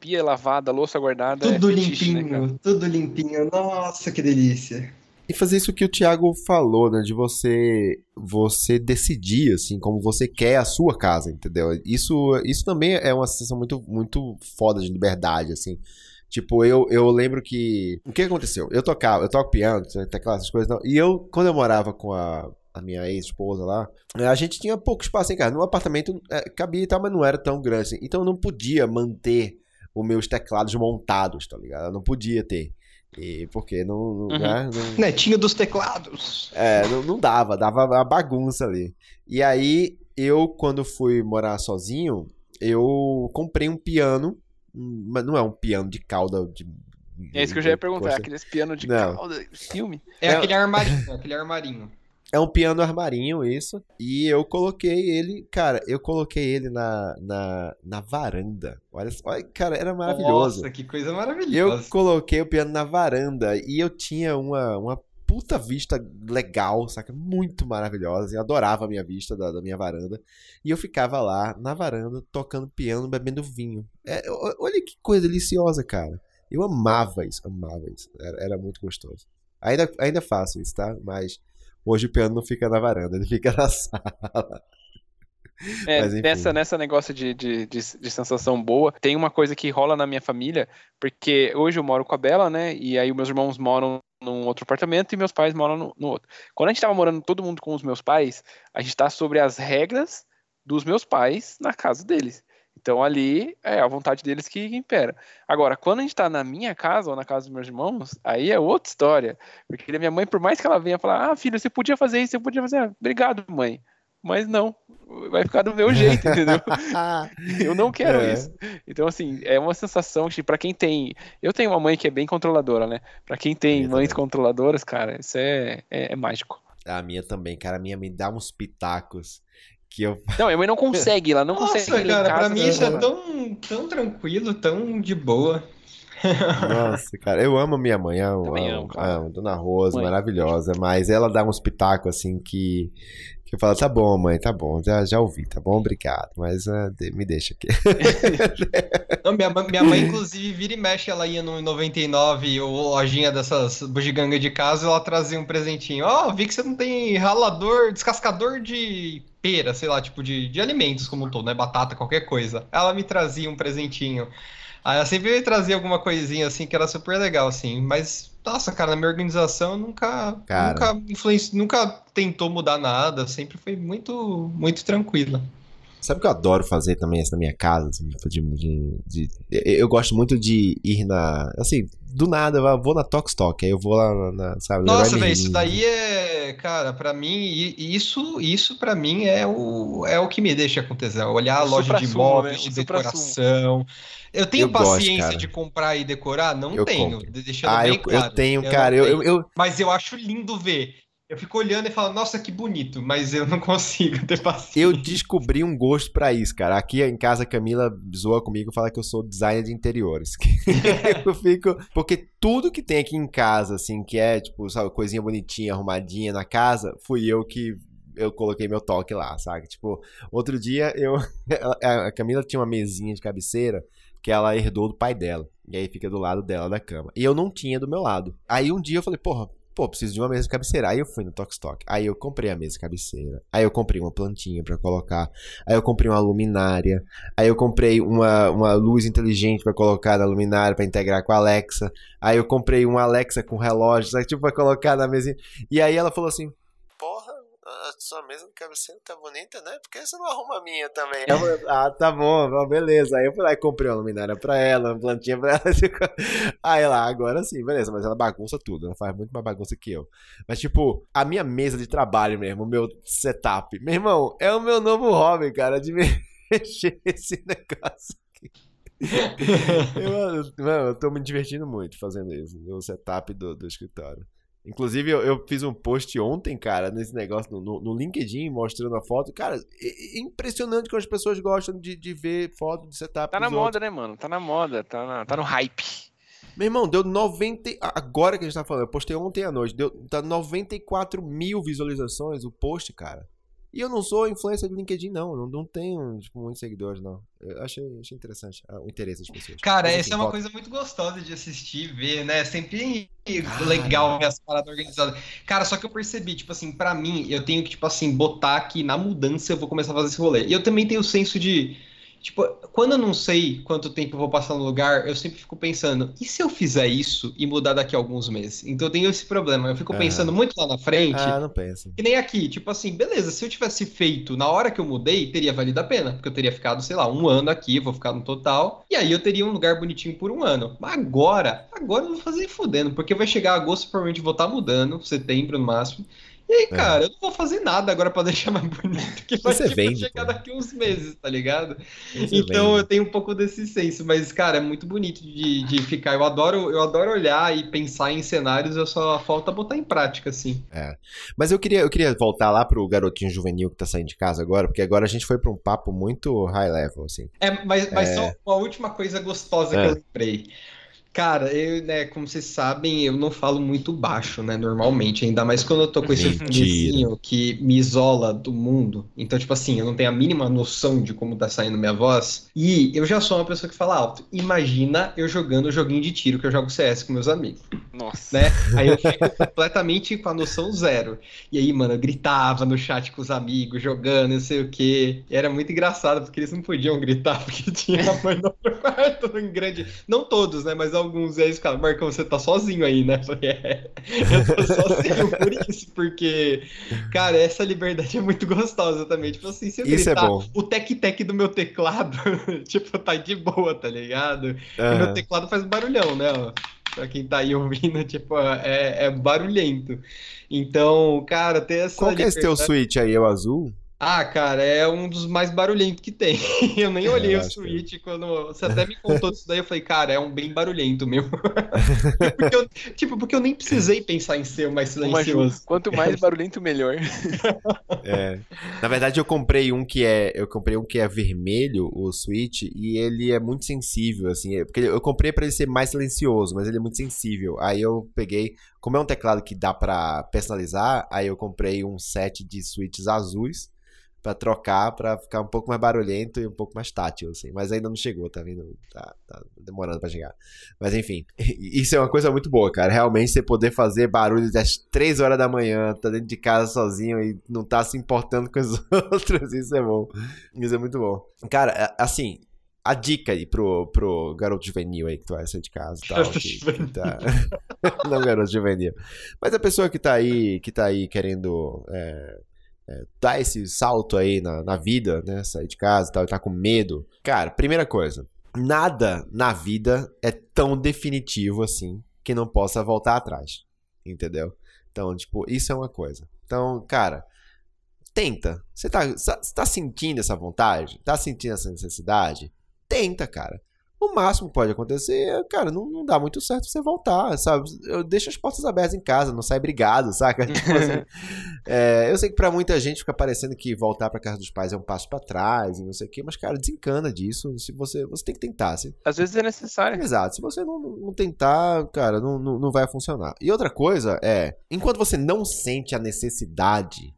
pia lavada, louça guardada. Tudo é fetiche, né, limpinho, tudo limpinho. Nossa, que delícia. E fazer isso que o Thiago falou, né? De você você decidir, assim, como você quer a sua casa, entendeu? Isso, isso também é uma sensação muito, muito foda de liberdade, assim. Tipo, eu, eu lembro que. O que aconteceu? Eu tocava, eu toco piano, teclado, essas coisas, não. E eu, quando eu morava com a, a minha ex-esposa lá, a gente tinha pouco espaço em casa. No apartamento é, cabia e tal, mas não era tão grande assim. Então eu não podia manter os meus teclados montados, tá ligado? Eu não podia ter. E porque não, não, Uhum. né? não, Netinho dos teclados. é, não, não dava, dava uma bagunça ali. E aí, eu, quando fui morar sozinho, eu comprei um piano, hum, mas não é um piano de cauda de. É isso que eu já ia perguntar, Poxa. aqueles piano de Não. calda, filme. É, É- aquele armarinho, aquele armarinho. É um piano armarinho, isso. E eu coloquei ele, cara, eu coloquei ele na, na, na varanda. Olha, só, olha, cara, era maravilhoso. Nossa, que coisa Eu maravilhosa. coloquei o piano na varanda e eu tinha uma, uma puta vista legal, saca? Muito maravilhosa. Eu adorava a minha vista da, da minha varanda. E eu ficava lá na varanda tocando piano, bebendo vinho. É, olha que coisa deliciosa, cara. Eu amava isso, amava isso. Era, era muito gostoso. Ainda, ainda faço isso, tá? Mas hoje o piano não fica na varanda, ele fica na sala. É, Mas, nessa, nessa negócio de, de, de, de sensação boa, tem uma coisa que rola na minha família, porque hoje eu moro com a Bela, né? E aí meus irmãos moram num outro apartamento e meus pais moram no, no outro. Quando a gente tava morando todo mundo com os meus pais, a gente tá sobre as regras dos meus pais na casa deles. Então ali é a vontade deles que impera. Agora, quando a gente tá na minha casa ou na casa dos meus irmãos, aí é outra história. Porque a minha mãe, por mais que ela venha falar, ah, filho, você podia fazer isso, você podia fazer. Ah, obrigado, mãe. Mas não, vai ficar do meu jeito, entendeu? Eu não quero É. isso. Então, assim, é uma sensação que, pra quem tem. Eu tenho uma mãe que é bem controladora, né? Pra quem tem Eu mães também. controladoras, cara, isso é, é, é mágico. A minha também, cara. A minha me dá uns pitacos que eu. Não, minha mãe não consegue, ela não consegue. Nossa, ir lá em cara, pra mim isso é tão, tão tranquilo, tão de boa. Nossa, cara. Eu amo minha mãe. Amo, amo, amo. Dona Rosa, Mãe. maravilhosa. Mas ela dá uns pitacos assim que. Que falo, tá bom, mãe, tá bom, já, já ouvi, tá bom, obrigado, mas de- me deixa aqui. Não, minha, minha mãe, inclusive, vira e mexe, ela ia no 99 ou lojinha dessas bugiganga de casa, ela trazia um presentinho. Ó, vi que você não tem ralador, descascador de pera, sei lá, tipo de, de alimentos como um todo, né? Batata, qualquer coisa. Ela me trazia um presentinho. Aí ela sempre me trazia alguma coisinha assim que era super legal, assim. Mas, nossa, cara, na minha organização nunca, Cara. nunca influenci, nunca tentou mudar nada, sempre foi muito, muito tranquila. Sabe o que eu adoro fazer também assim, na minha casa? assim, de- de- de- eu gosto muito de ir na. Assim, do nada, eu vou na Tox Talk, aí eu vou lá na. na- sabe, Nossa, velho, isso daí é, cara, pra mim, isso, isso para mim é o, é o que me deixa com tesão. Olhar a O loja de móveis, né? de decoração. Eu tenho Eu gosto, paciência cara. de comprar e decorar? Não Eu tenho, compro. deixando Ah, bem eu, claro. eu tenho, Eu cara. não Eu, eu, tenho. eu- Mas eu acho lindo ver. Eu fico olhando e falo, nossa, que bonito, mas eu não consigo ter paciência. eu descobri um gosto pra isso, cara. Aqui em casa, a Camila zoa comigo e fala que eu sou designer de interiores. eu fico. Porque tudo que tem aqui em casa, assim, que é, tipo, sabe, coisinha bonitinha, arrumadinha na casa, fui eu que. Eu coloquei meu toque lá, sabe? Tipo, outro dia eu. A Camila tinha uma mesinha de cabeceira que ela herdou do pai dela. E aí fica do lado dela da cama. E eu não tinha do meu lado. Aí um dia eu falei, porra, pô, preciso de uma mesa de cabeceira. Aí eu fui no Tokstok. Aí eu comprei a mesa de cabeceira. Aí eu comprei uma plantinha pra colocar. Aí eu comprei uma luminária. Aí eu comprei uma, uma luz inteligente pra colocar na luminária pra integrar com a Alexa. Aí eu comprei uma Alexa com relógio, sabe? Tipo, pra colocar na mesinha. E aí ela falou assim: a sua mesa de cabeceira tá bonita, né? Por que você não arruma a minha também? Eu ah, tá bom, beleza. Aí eu fui lá e comprei uma luminária pra ela, uma plantinha pra ela. Aí ela, agora sim, beleza, mas ela bagunça tudo, ela faz muito mais bagunça que eu. Mas, tipo, a minha mesa de trabalho mesmo, o meu setup, meu irmão, é o meu novo hobby, cara, de mexer esse negócio. Eu, mano, eu tô me divertindo muito fazendo isso, no setup do, do escritório. Inclusive, eu, eu fiz um post ontem, cara, nesse negócio no, no- LinkedIn, mostrando a foto. Cara, é, impressionante como as pessoas gostam de, de ver foto de setup. Tá na moda, outros. né, mano? Tá na moda, tá, na- tá no hype. Meu irmão, deu 90. Agora que a gente tá falando, eu postei ontem à noite, deu tá 94 mil visualizações o post, cara. E eu não sou influencer do LinkedIn, não. Não, não tenho, tipo, muitos seguidores, não. Eu achei, achei interessante ah, o interesse das pessoas. Cara, essa é uma coisa muito gostosa de assistir, ver, né? Sempre legal ver as paradas organizadas. Cara, só que eu percebi, tipo assim, pra mim, eu tenho que, tipo assim, botar que na mudança eu vou começar a fazer esse rolê. E eu também tenho o senso de. Tipo, quando eu não sei quanto tempo eu vou passar no lugar, eu sempre fico pensando, e se eu fizer isso e mudar daqui a alguns meses? Então eu tenho esse problema. Eu fico Ah. pensando muito lá na frente. Ah, não pensa. Que nem aqui, tipo assim, beleza, se eu tivesse feito na hora que eu mudei, teria valido a pena, porque eu teria ficado, sei lá, um ano aqui, vou ficar no total, e aí eu teria um lugar bonitinho por um ano. Mas agora, agora eu não vou fazer fudendo, porque vai chegar agosto, provavelmente vou estar mudando, setembro no máximo. E aí, É. cara, eu não vou fazer nada agora pra deixar mais bonito, que vai, tipo, vende, chegar pô. daqui uns meses, tá ligado? Você Então vende. eu tenho um pouco desse senso, mas, cara, é muito bonito de, de ficar. Eu adoro, eu adoro olhar e pensar em cenários, eu só falta botar em prática, assim. Mas eu queria, eu queria voltar lá pro garotinho juvenil que tá saindo de casa agora, porque agora a gente foi pra um papo muito high level, assim. É, mas, mas só uma última coisa gostosa É. que eu lembrei. Cara, eu, né, como vocês sabem, eu não falo muito baixo, né, normalmente, ainda mais quando eu tô com esse fonezinho que me isola do mundo. Então, tipo assim, eu não tenho a mínima noção de como tá saindo minha voz. E eu já sou uma pessoa que fala alto. Imagina eu jogando joguinho de tiro que eu jogo CS com meus amigos. Nossa. né? Aí eu fico completamente com a noção zero. E aí, mano, eu gritava no chat com os amigos, jogando, não sei o quê. E era muito engraçado, porque eles não podiam gritar, porque tinha a mãe no quarto, em grande. Não todos, né? Mas alguns. E aí eles ficavam, Marcão, você tá sozinho aí, né? Eu falei, é, eu tô sozinho por isso, porque, cara, essa liberdade é muito gostosa também. Tipo assim, se eu Isso é gritar bom. o tec-tec do meu teclado, tipo, tá de boa, tá ligado? E meu teclado faz barulhão, né? Pra quem tá aí ouvindo, tipo, é, é barulhento. Então, cara, ter essa Qual que é esse teu switch aí? É o azul? Ah, cara, é um dos mais barulhentos que tem. Eu nem olhei eu o acho que é. Switch quando. Você até me contou disso daí, eu falei, cara, é um bem barulhento mesmo. Porque eu- tipo, porque eu nem precisei pensar em ser o mais silencioso. Quanto mais barulhento, melhor. É. Na verdade, eu comprei um que é, eu comprei um que é vermelho, o Switch, e ele é muito sensível, assim, é- porque eu comprei pra ele ser mais silencioso, mas ele é muito sensível. Aí eu peguei, como é um teclado que dá pra personalizar, aí eu comprei um set de switches azuis pra trocar pra ficar um pouco mais barulhento e um pouco mais tátil, assim. Mas ainda não chegou, tá vendo? Tá, tá demorando pra chegar. Mas enfim, isso é uma coisa muito boa, cara. Realmente você poder fazer barulho às 3 horas da manhã, tá dentro de casa sozinho e não tá se importando com os outros, isso é bom. Isso é muito bom. Cara, assim, a dica aí pro, pro garoto juvenil aí que tu vai sair de casa e tal. Que, que tá... não garoto juvenil. Mas a pessoa que tá aí, que tá aí querendo é, é, dar esse salto aí na, na vida, né? Sair de casa e tal, e tá com medo. Cara, primeira coisa. Nada na vida é tão definitivo assim que não possa voltar atrás. Entendeu? Então, tipo, isso é uma coisa. Então, cara, tenta. Você tá, tá sentindo essa vontade? Tá sentindo essa necessidade? Tenta, cara. O máximo que pode acontecer é, cara, não, não dá muito certo você voltar, sabe? Eu deixo as portas abertas em casa, não sai brigado, saca? Tipo assim, é, eu sei que pra muita gente fica parecendo que voltar pra casa dos pais é um passo pra trás e não sei o quê, mas, cara, desencana disso. Se você, você tem que tentar. Se, Às vezes é necessário. Exato. Se você não, não tentar, cara, não, não, não vai funcionar. E outra coisa é, enquanto você não sente a necessidade,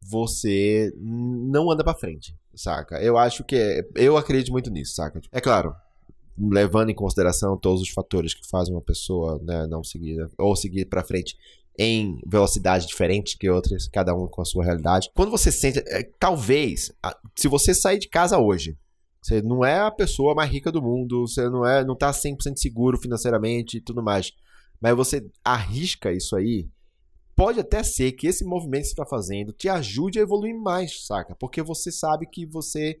você não anda pra frente, saca? Eu acho que é, eu acredito muito nisso, saca? É claro, levando em consideração todos os fatores que fazem uma pessoa, né, não seguir ou seguir pra frente em velocidade diferente que outras, cada um com a sua realidade. Quando você sente, é, talvez, se você sair de casa hoje, você não é a pessoa mais rica do mundo, você não é, não tá 100% seguro financeiramente e tudo mais. Mas você arrisca isso aí, pode até ser que esse movimento que você está fazendo te ajude a evoluir mais, saca? Porque você sabe que você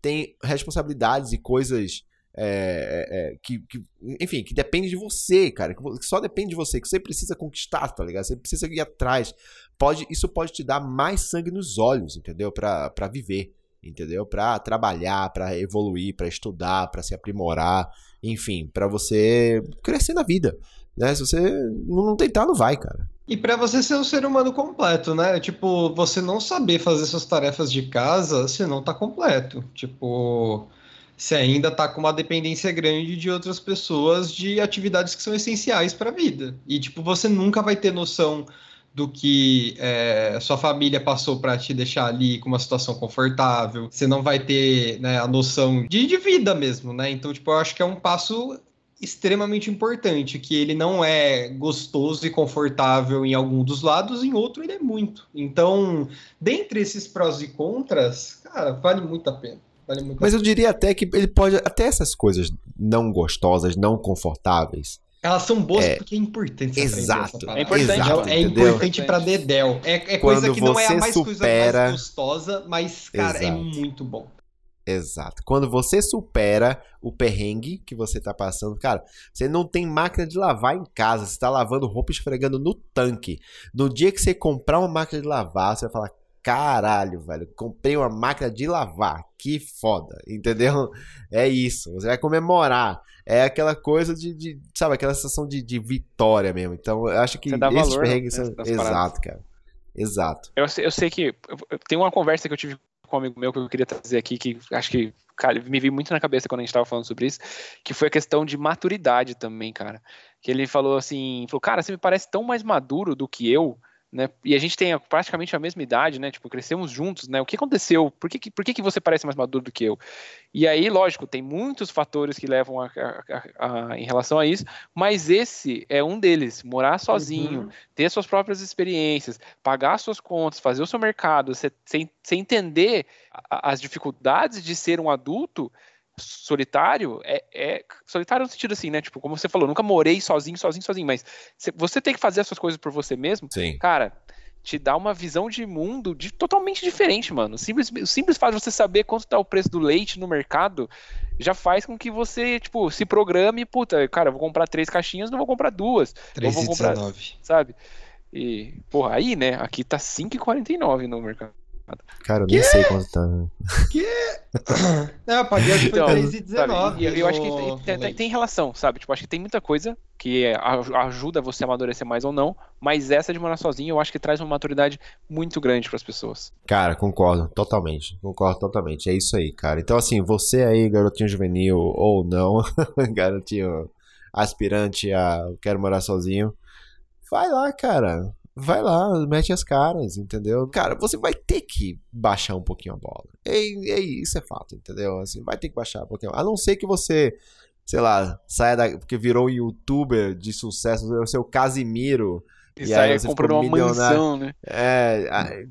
tem responsabilidades e coisas é, é, é, que, que- enfim, que depende de você, cara, que só depende de você, que você precisa conquistar, tá ligado? Você precisa ir atrás. Pode, isso pode te dar mais sangue nos olhos, entendeu? Pra viver, entendeu? Pra trabalhar, pra evoluir, pra estudar, pra se aprimorar, enfim, pra você crescer na vida, né? Se você não tentar, não vai, cara. E pra você ser um ser humano completo, né? Tipo, você não saber fazer suas tarefas de casa, você não tá completo. Tipo, você ainda tá com uma dependência grande de outras pessoas de atividades que são essenciais pra vida. E, tipo, você nunca vai ter noção do que é, sua família passou pra te deixar ali com uma situação confortável. Você não vai ter, né, a noção de, de vida mesmo, né? Então, tipo, eu acho que é um passo extremamente importante, que ele não é gostoso e confortável em algum dos lados, em outro ele é muito. Então, dentre esses prós e contras, cara, vale muito a pena. Vale muito Mas eu diria até que ele pode. Até essas coisas não gostosas, não confortáveis. Elas são boas É, porque é importante Exato. É importante, exato, É entendeu? importante pra Dedel. É, é coisa que não é a mais coisa supera- mais gostosa, mas, cara, é Exato. muito bom. Exato. Quando você supera o perrengue que você tá passando, cara, você não tem máquina de lavar em casa, você tá lavando roupa esfregando no tanque. No dia que você comprar uma máquina de lavar, você vai falar: caralho, velho, comprei uma máquina de lavar, que foda, entendeu? É isso, você vai comemorar. É aquela coisa de, de sabe, aquela sensação de, de vitória mesmo. Então, eu acho que esses valor, perrengues né, são. Exato, paradas. cara. Exato. Eu, sei- eu sei que. eu- Tem uma conversa que eu tive com um amigo meu que eu queria trazer aqui, que acho que cara, me veio muito na cabeça quando a gente tava falando sobre isso, que foi a questão de maturidade também, cara. Que ele falou assim: falou, cara, você me parece tão mais maduro do que eu né? E a gente tem praticamente a mesma idade, né? Tipo, crescemos juntos, né? O que aconteceu? Por que, por que, que você parece mais maduro do que eu? E aí, lógico, tem muitos fatores que levam a, a, a, em relação a isso, mas esse é um deles. Morar sozinho, uhum. ter suas próprias experiências, pagar suas contas, fazer o seu mercado, você, entender as dificuldades de ser um adulto solitário é, é, solitário no sentido assim, né? Tipo, como você falou, nunca morei sozinho, sozinho, sozinho, mas você tem que fazer as suas coisas por você mesmo, Sim. cara, te dá uma visão de mundo de, totalmente diferente, mano. O simples, o simples fato de você saber quanto tá o preço do leite no mercado já faz com que você, tipo, se programe, puta, cara, eu vou comprar três caixinhas, não vou comprar duas. 3 vou comprar, sabe? E, porra, aí, né, aqui tá 5,49 no mercado. Cara, eu nem sei quanto tá. Que? Não, eu paguei acho que então, foi 3,19. Eu, eu acho que tem, tem, tem, relação, sabe? Tipo, acho que tem muita coisa que ajuda você a amadurecer mais ou não, mas essa de morar sozinho eu acho que traz uma maturidade muito grande para as pessoas. Cara, concordo totalmente. Concordo totalmente. É isso aí, cara. Então, assim, você aí, garotinho juvenil ou não, garotinho aspirante a quero morar sozinho, vai lá, cara vai lá, mete as caras, entendeu? Cara, você vai ter que baixar um pouquinho a bola. É, é isso é fato, entendeu? Assim, vai ter que baixar um pouquinho. A não ser que você, sei lá, saia da. Porque virou um youtuber de sucesso, o seu Casimiro e, e aí comprou uma mansão, né? É,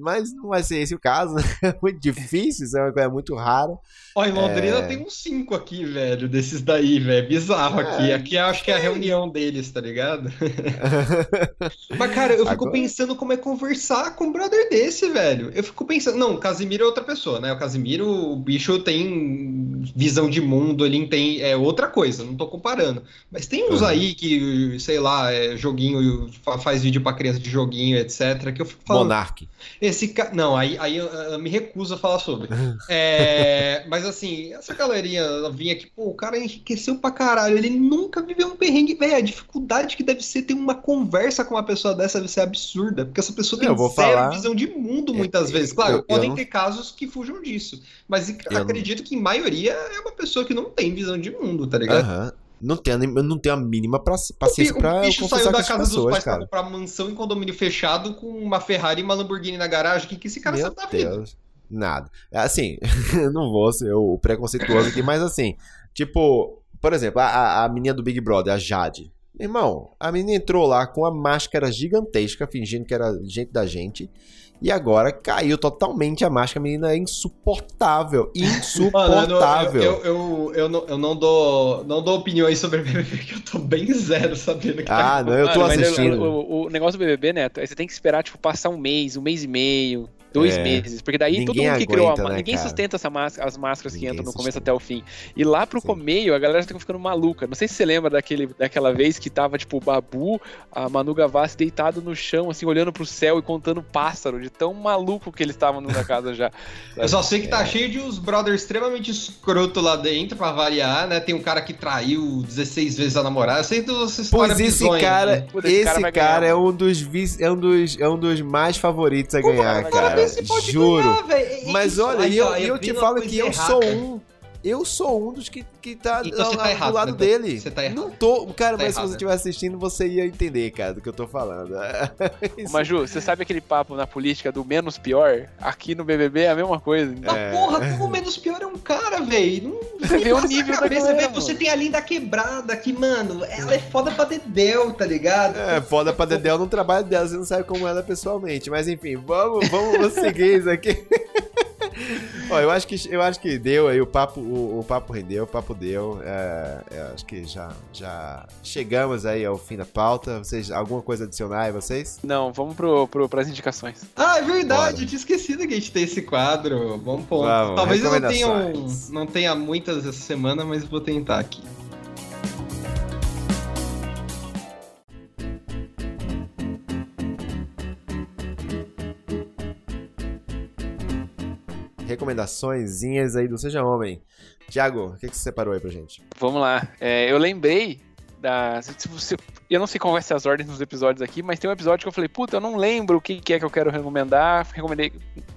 mas não vai ser esse o caso, né? É muito difícil, isso é uma coisa muito rara. Ó, em Londrina é... tem uns cinco aqui, velho, desses daí, velho. Bizarro é... aqui. Aqui acho que é a reunião deles, tá ligado? mas, cara, eu fico Agora... pensando como é conversar com um brother desse, velho. Eu fico pensando. Não, o Casimiro é outra pessoa, né? O Casimiro, o bicho tem visão de mundo, ele tem. É outra coisa, não tô comparando. Mas tem uns uhum. aí que, sei lá, é joguinho faz vídeo para criança de joguinho, etc. Que eu fico falando. Monark. Esse ca... Não, aí, aí eu, eu, me recuso a falar sobre. é, mas assim, essa galerinha vinha aqui, pô, o cara enriqueceu pra caralho. Ele nunca viveu um perrengue, velho. A dificuldade que deve ser ter uma conversa com uma pessoa dessa deve ser absurda. Porque essa pessoa tem zero falar... visão de mundo muitas eu, vezes. Claro, eu, podem não... ter casos que fujam disso. Mas acredito não... que em maioria é uma pessoa que não tem visão de mundo, tá ligado? Aham não tenho, eu não tenho a mínima paciência pra o bicho saiu da casa pessoas, dos pais cara. pra comprar mansão em condomínio fechado com uma Ferrari e uma Lamborghini na garagem. O que, que esse cara Meu sabe da vida? Nada. Assim, não vou ser o preconceituoso aqui, mas assim, tipo, por exemplo, a, a menina do Big Brother, a Jade. Irmão, a menina entrou lá com a máscara gigantesca, fingindo que era gente da gente. E agora caiu totalmente a máscara, a menina é insuportável. Insuportável. Mano, eu, eu, eu, eu, não, eu não dou não dou opiniões sobre o BBB, porque eu tô bem zero sabendo que Ah, tá não, eu tô Mano, assistindo. O, o, negócio do BBB, Neto, aí você tem que esperar, tipo, passar um mês, um mês e meio, Dois é. meses. Porque daí ninguém todo mundo que criou a né, Ninguém cara? sustenta essa máscara, as máscaras ninguém que entram no começo até o fim. E lá pro Sim. meio, a galera tá ficando maluca. Não sei se você lembra daquele, daquela vez que tava, tipo, o Babu, a Manu Gavassi deitado no chão, assim, olhando pro céu e contando pássaro, de tão maluco que eles estavam na casa já. Eu só sei que tá é. cheio de uns brothers extremamente escroto lá dentro, pra variar, né? Tem um cara que traiu 16 vezes a namorada. Eu sei todas essas Pois esse cara, né? esse, esse cara, cara é um dos é um dos é um dos mais favoritos a ganhar, cara. Juro juro. Mas olha, e eu, eu te falo que eu sou um. Eu sou um dos que, que tá, então, tá errado, do lado né? dele. Você tá errado. Não tô. Cara, tá mas errado, se você estiver assistindo, você ia entender, cara, do que eu tô falando. Maju, você sabe aquele papo na política do menos pior? Aqui no BBB é a mesma coisa. Ah, é... porra, como o menos pior é um cara, velho. Você vê o nível cabeça, da galera, Você tem a linda quebrada aqui, mano. Ela é foda pra Dedel, tá ligado? É, foda pra Dedel no trabalho dela. Você não sabe como ela é pessoalmente. Mas enfim, vamos, vamos seguir isso aqui. Ó, eu acho que eu acho que deu aí o papo, o, o papo rendeu, o papo deu. É, é, acho que já, já chegamos aí ao fim da pauta. Vocês alguma coisa adicionar aí vocês? Não, vamos pro, pro pras indicações. Ah, é verdade, Bora. tinha esquecido que a gente tem esse quadro. Bom ponto. Vamos, Talvez eu não tenha, não tenha muitas essa semana, mas vou tentar aqui. Recomendaçõezinhas aí do Seja Homem. Tiago, o que, que você separou aí pra gente? Vamos lá. É, eu lembrei da. Se você, eu não sei qual vai ser as ordens dos episódios aqui, mas tem um episódio que eu falei, puta, eu não lembro o que, que é que eu quero recomendar. Recomendei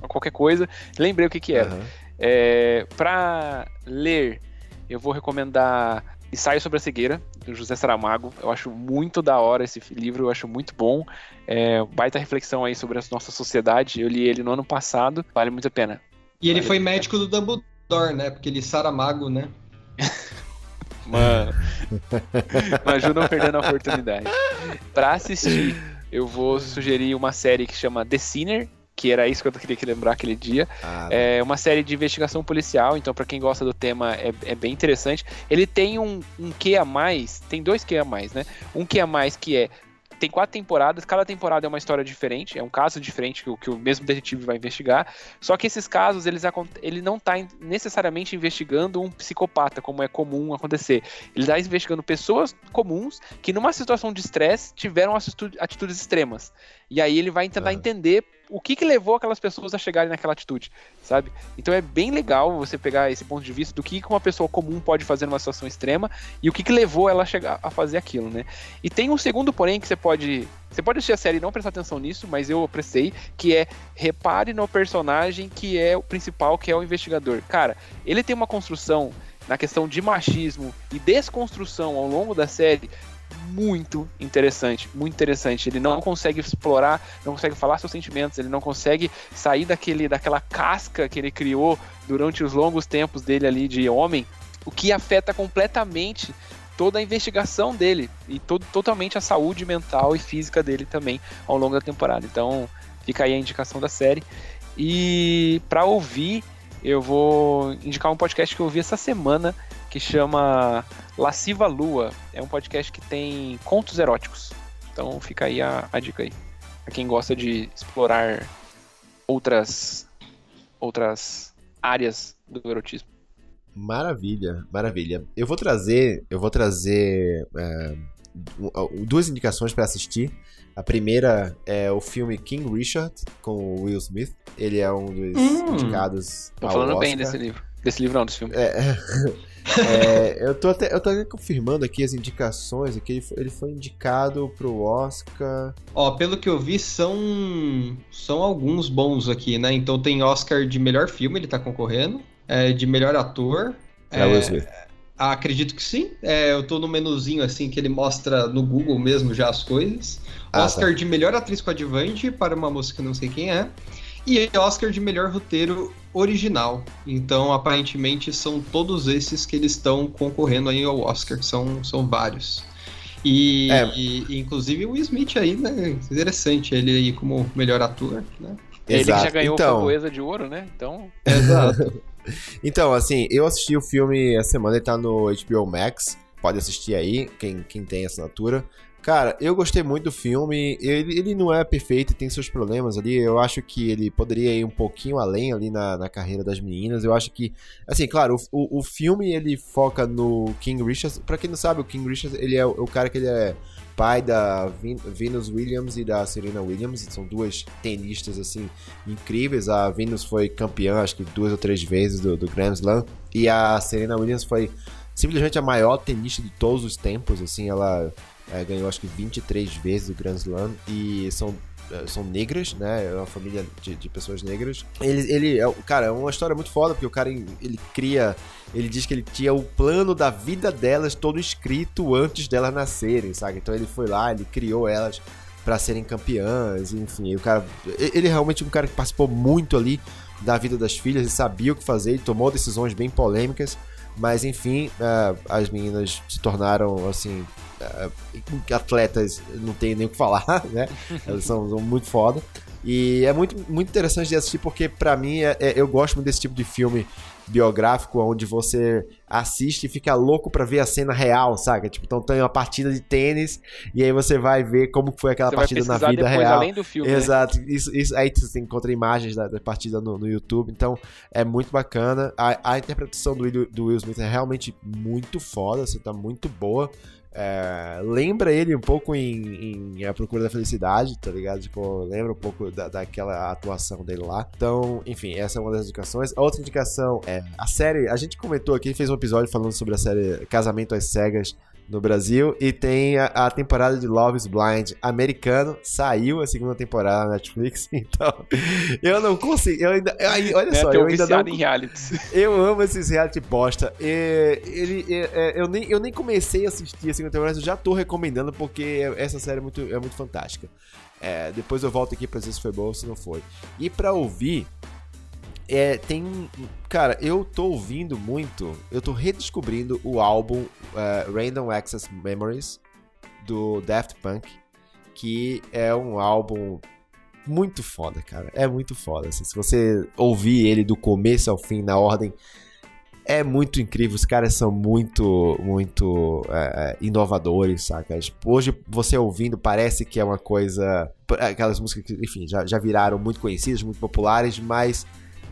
qualquer coisa, lembrei o que, que era. Uhum. É, pra ler, eu vou recomendar Ensaio sobre a Cegueira, do José Saramago. Eu acho muito da hora esse livro, eu acho muito bom. É, baita reflexão aí sobre a nossa sociedade. Eu li ele no ano passado, vale muito a pena. E ele foi médico do Dumbledore, né? Porque ele Saramago, né? Mano, não ajuda perdendo a oportunidade. Pra assistir, eu vou sugerir uma série que chama The Sinner, que era isso que eu queria lembrar aquele dia. Ah, é uma série de investigação policial, então para quem gosta do tema é, é, bem interessante. Ele tem um, um que a mais, tem dois que a mais, né? Um que a mais que é tem quatro temporadas, cada temporada é uma história diferente, é um caso diferente que, que o mesmo detetive vai investigar. Só que esses casos, eles, ele não está necessariamente investigando um psicopata, como é comum acontecer. Ele está investigando pessoas comuns que, numa situação de estresse, tiveram atitudes extremas. E aí ele vai tentar entender o que, que levou aquelas pessoas a chegarem naquela atitude, sabe? Então é bem legal você pegar esse ponto de vista do que uma pessoa comum pode fazer numa situação extrema e o que, que levou ela a chegar a fazer aquilo, né? E tem um segundo porém que você pode você pode assistir a série e não prestar atenção nisso, mas eu apreciei, que é repare no personagem que é o principal, que é o investigador. Cara, ele tem uma construção na questão de machismo e desconstrução ao longo da série muito interessante, muito interessante. Ele não consegue explorar, não consegue falar seus sentimentos, ele não consegue sair daquele, daquela casca que ele criou durante os longos tempos dele ali de homem, o que afeta completamente toda a investigação dele e todo, totalmente a saúde mental e física dele também ao longo da temporada. Então, fica aí a indicação da série. E para ouvir, eu vou indicar um podcast que eu ouvi essa semana que chama Lasciva Lua. É um podcast que tem contos eróticos. Então fica aí a, a dica aí. Pra quem gosta de explorar outras outras áreas do erotismo. Maravilha, maravilha. Eu vou trazer, eu vou trazer é, duas indicações para assistir. A primeira é o filme King Richard com o Will Smith. Ele é um dos hum, indicados. Tô falando Oscar. bem desse livro. Desse livro não, desse filme. É, é, eu, tô até, eu tô até confirmando aqui as indicações. Aqui ele foi, ele foi indicado pro Oscar. Ó, pelo que eu vi, são, são alguns bons aqui, né? Então tem Oscar de melhor filme, ele tá concorrendo. É, de melhor ator. É, é, Will Smith. Ah, acredito que sim. É, eu tô no menuzinho assim que ele mostra no Google mesmo já as coisas. Ah, Oscar tá. de melhor atriz coadjuvante para uma moça que não sei quem é. E Oscar de melhor roteiro original. Então, aparentemente, são todos esses que eles estão concorrendo aí ao Oscar, são, são vários. E, é. e, inclusive o Will Smith aí, né? Interessante, ele aí como melhor ator, né? Ele que já ganhou então... Framboesa de Ouro, né? Então. Exato. então, assim, eu assisti o filme essa semana, ele tá no HBO Max. Pode assistir aí, quem, quem tem assinatura. Cara, eu gostei muito do filme. Ele, ele não é perfeito, tem seus problemas ali. Eu acho que ele poderia ir um pouquinho além ali na, na carreira das meninas. Eu acho que, assim, claro, o, o, filme ele foca no King Richards. Pra quem não sabe, o King Richards ele é o, o cara que ele é pai da Venus Williams e da Serena Williams. São duas tenistas, assim, incríveis. A Venus foi campeã, acho que duas ou três vezes do, do Grand Slam. E a Serena Williams foi simplesmente a maior tenista de todos os tempos, assim, ela é, ganhou acho que 23 vezes o Grand Slam e são é, são negras, né? É uma família de, de pessoas negras. Ele, ele é, cara, é uma história muito foda, porque o cara ele cria. Ele diz que ele tinha o plano da vida delas todo escrito antes delas nascerem, sabe? Então ele foi lá, ele criou elas para serem campeãs, enfim. O cara. Ele é realmente um cara que participou muito ali da vida das filhas, ele sabia o que fazer, ele tomou decisões bem polêmicas. Mas enfim, uh, as meninas se tornaram assim atletas, não tem nem o que falar, né? Elas são, são, muito foda. E é muito, muito interessante de assistir porque para mim é, é, eu gosto muito desse tipo de filme biográfico onde você assiste e fica louco para ver a cena real, saca? Tipo, então tem uma partida de tênis e aí você vai ver como foi aquela você partida na vida depois, real. Além do filme, né? Exato. Né? Isso, isso, aí você encontra imagens da, da partida no, no, YouTube, então é muito bacana. A, a interpretação do, do Will Smith é realmente muito foda, você assim, tá muito boa. É, lembra ele um pouco em, em, A Procura da Felicidade, tá ligado? Tipo, lembra um pouco da, daquela atuação dele lá. Então, enfim, essa é uma das indicações. A outra indicação é a série. A gente comentou aqui, fez um episódio falando sobre a série Casamento às Cegas no Brasil. E tem a, a temporada de Love is Blind americano. Saiu a segunda temporada na Netflix. Então, eu não consigo. Eu ainda, eu, olha Né, só, eu ainda não. em. Eu amo esses reality bosta. E, ele, é, é, eu, nem, eu nem comecei a assistir a segunda temporada, mas eu já tô recomendando porque essa série é muito, é muito fantástica. É, depois eu volto aqui pra dizer se foi boa ou se não foi. E pra ouvir, é, tem. Cara, eu tô ouvindo muito. Eu tô redescobrindo o álbum é, Random Access Memories do Daft Punk, que é um álbum muito foda, cara. É muito foda. assim. se você ouvir ele do começo ao fim, na ordem, é muito incrível. Os caras são muito, muito é, é, inovadores, saca? Hoje, você ouvindo, parece que é uma coisa. Aquelas músicas que, enfim, já, já viraram muito conhecidas, muito populares, mas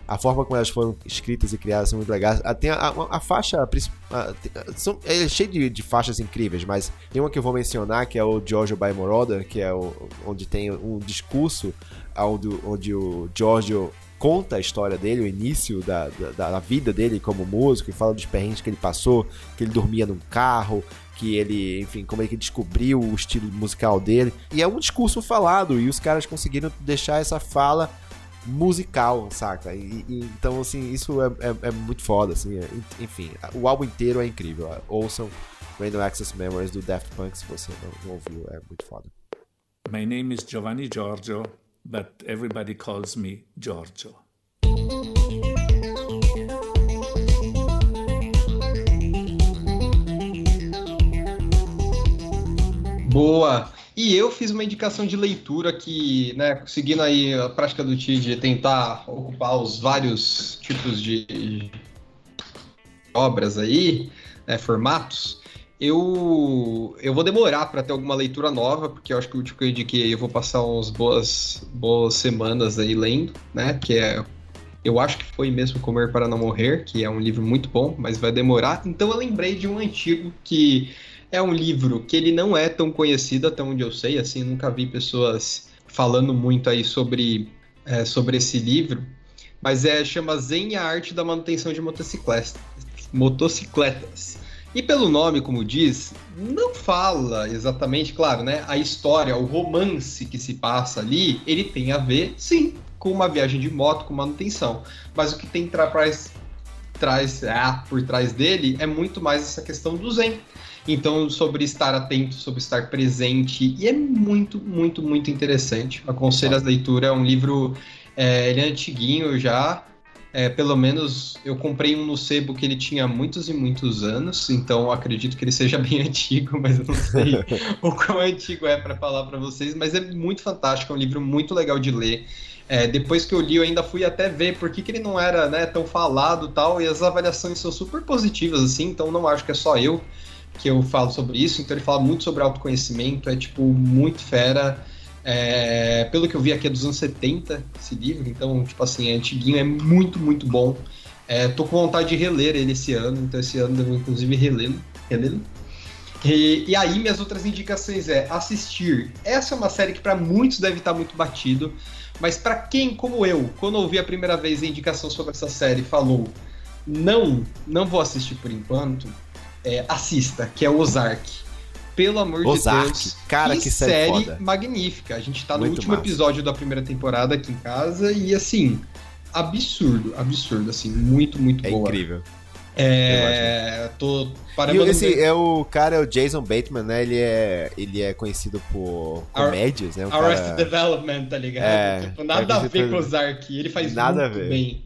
a forma como elas foram escritas e criadas são muito legais. Ah, Tem a, a- a faixa. princi- a- tem- são, é cheio de, de faixas incríveis, mas tem uma que eu vou mencionar que é o Giorgio Moroder, que é o, onde tem um discurso onde, onde o Giorgio conta a história dele, o início da, da, da vida dele como músico, e fala dos perrengues que ele passou, que ele dormia num carro, que ele, enfim, como é que descobriu o estilo musical dele. E é um discurso falado, e os caras conseguiram deixar essa fala musical, saca? E, e- então, assim, isso é, é- é muito foda, assim. é- enfim, o álbum inteiro é incrível. Ouçam Random Access Memories do Daft Punk se você não, não ouviu, é muito foda. My name is Giovanni Giorgio, but everybody calls me Giorgio. Boa! E eu fiz uma indicação de leitura que, né, seguindo aí a prática do Tid de tentar ocupar os vários tipos de obras aí, né, formatos, eu, eu vou demorar para ter alguma leitura nova, porque eu acho que o último que eu indiquei eu vou passar umas boas, boas semanas aí lendo, né, que é eu acho que foi mesmo Comer para Não Morrer, que é um livro muito bom, mas vai demorar. Então eu lembrei de um antigo que é um livro que ele não é tão conhecido até onde eu sei, assim, nunca vi pessoas falando muito aí sobre, é, sobre esse livro, mas é chama Zen e a Arte da Manutenção de Motocicletas. motocicletas. E pelo nome, como diz, não fala exatamente, claro, né? A história, o romance que se passa ali, ele tem a ver, sim, com uma viagem de moto, com manutenção. Mas o que tem traz, traz, ah, por trás dele é muito mais essa questão do Zen. Então, sobre estar atento, sobre estar presente. E é muito, muito, muito interessante. Aconselho a leitura. É um livro. É, ele é antiguinho já. É, pelo menos eu comprei um no sebo que ele tinha muitos e muitos anos, então acredito que ele seja bem antigo, mas eu não sei o quão antigo é para falar para vocês. Mas é muito fantástico, é um livro muito legal de ler. É, depois que eu li, eu ainda fui até ver por que, que ele não era né, tão falado tal, e as avaliações são super positivas, assim, então não acho que é só eu que eu falo sobre isso, então ele fala muito sobre autoconhecimento, é tipo muito fera. É, pelo que eu vi aqui é dos anos 70 esse livro, então, tipo assim, é antiguinho, é muito, muito bom. É, tô com vontade de reler ele esse ano, então esse ano eu vou inclusive relê-lo. E, e aí, minhas outras indicações é assistir. Essa é uma série que para muitos deve estar muito batido, mas para quem, como eu, quando ouvi a primeira vez a indicação sobre essa série, falou: não, não vou assistir por enquanto, é, assista, que é Ozark. Pelo amor Ozark, de Deus. cara, que série foda. magnífica. A gente tá no Muito último massa. episódio da primeira temporada aqui em casa e assim, absurdo, absurdo, assim, muito, muito É boa. incrível. É, tô E esse é o cara, é o Jason Bateman, né? Ele é, ele é conhecido por comédias, né? Um Arrested cara... Development, tá ligado? É, tipo, nada a que ver com o Ozark, ele faz Nada a muito ver. bem.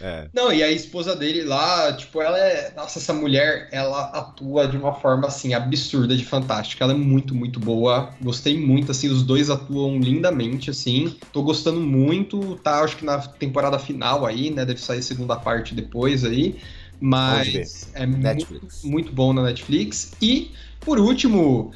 É. Não, e a esposa dele lá, tipo, ela é. Nossa, essa mulher, ela atua de uma forma, assim, absurda de fantástica. Ela é muito, muito boa. Gostei muito, assim, os dois atuam lindamente, assim. Tô gostando muito, tá? Acho que na temporada final aí, né? Deve sair a segunda parte depois aí. Mas é muito, muito bom na Netflix. E, por último,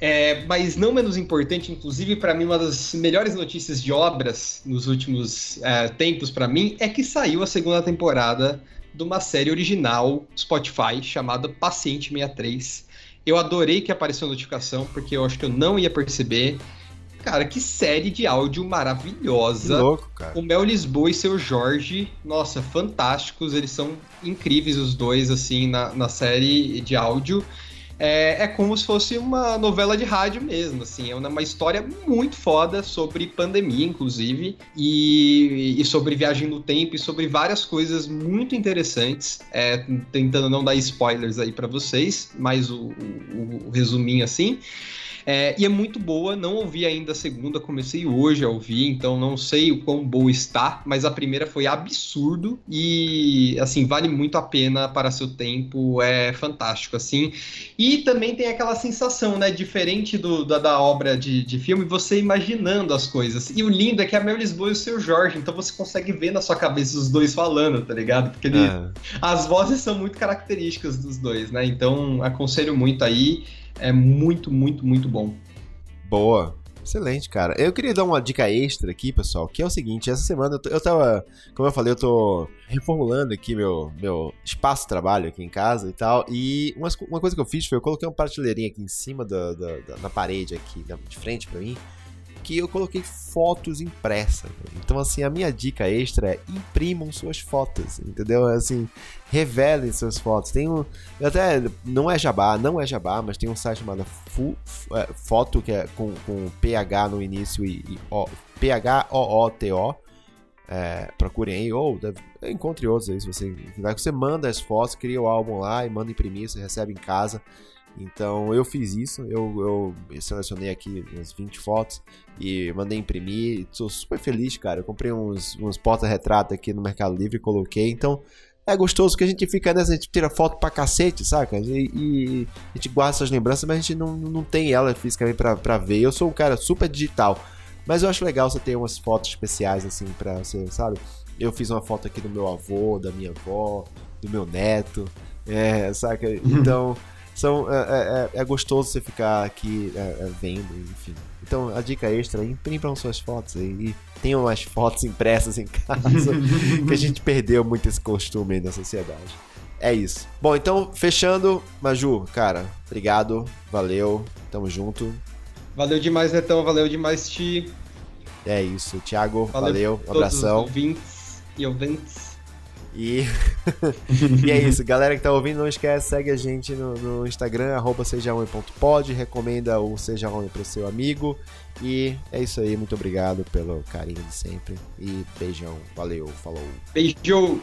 é, mas não menos importante, inclusive para mim uma das melhores notícias de obras nos últimos é, tempos para mim é que saiu a segunda temporada de uma série original Spotify chamada Paciente 63. Eu adorei que apareceu a notificação porque eu acho que eu não ia perceber. Cara, que série de áudio Que maravilhosa. louco, cara. O Mel Lisboa e seu Jorge, nossa, fantásticos. Eles são incríveis os dois, assim, na, na série de áudio. É, é como se fosse uma novela de rádio mesmo, assim, é uma história muito foda sobre pandemia, inclusive, e, e sobre viagem no tempo e sobre várias coisas muito interessantes, é, tentando não dar spoilers aí para vocês, mas o, o, o resuminho assim. É, e é muito boa, não ouvi ainda a segunda, comecei hoje a ouvir, então não sei o quão boa está, mas a primeira foi absurdo e, assim, vale muito a pena para seu tempo, é fantástico, assim. E também tem aquela sensação, né, diferente do, da, da obra de, de filme, você imaginando as coisas. E o lindo é que é a Mel Lisboa e o seu Jorge, então você consegue ver na sua cabeça os dois falando, tá ligado? Porque ele, é. as vozes são muito características dos dois, né? Então aconselho muito aí é muito, muito, muito bom. Boa. Excelente, cara. Eu queria dar uma dica extra aqui, pessoal, que é o seguinte, essa semana eu, tô, eu tava, como eu falei, eu tô reformulando aqui meu, meu espaço de trabalho aqui em casa e tal, e uma, uma coisa que eu fiz foi eu coloquei uma prateleirinha aqui em cima da, da, da, da parede aqui, de frente para mim, que eu coloquei fotos impressas. Então, assim, a minha dica extra é imprimam suas fotos, entendeu? Assim, revelem suas fotos. Tem um. Até. Não é jabá, não é jabá, mas tem um site chamado Fu, é, Foto, que é com, com PH no início e, e o, P-H-O-O-T-O. É, procurem aí, ou deve, encontre outros aí. Se você, você manda as fotos, cria o álbum lá e manda imprimir, você recebe em casa. Então eu fiz isso, eu, eu selecionei aqui umas 20 fotos e mandei imprimir. Estou super feliz, cara. Eu comprei uns, uns porta-retrato aqui no Mercado Livre e coloquei. Então é gostoso que a gente fica nessa, a gente tira foto pra cacete, saca? E, e a gente guarda essas lembranças, mas a gente não, não tem ela fisicamente pra, pra ver. Eu sou um cara super digital, mas eu acho legal você ter umas fotos especiais assim pra você, sabe? Eu fiz uma foto aqui do meu avô, da minha avó, do meu neto, é, saca? Então são, é, é, é, é gostoso você ficar aqui é, é, vendo, enfim. Então a dica extra, imprimam suas fotos aí e tenham mais fotos impressas em casa, que a gente perdeu muito esse costume aí na sociedade. É isso. Bom, então, fechando, Maju, cara, obrigado, valeu, tamo junto. Valeu demais, Netão, valeu demais, Ti. É isso, Thiago, valeu, valeu um abração. Ouvintes e ouvintes. E... e é isso, galera que tá ouvindo, não esquece, segue a gente no, no Instagram, arroba recomenda o Seja Homem pro seu amigo. E é isso aí, muito obrigado pelo carinho de sempre. E beijão, valeu, falou. Beijo!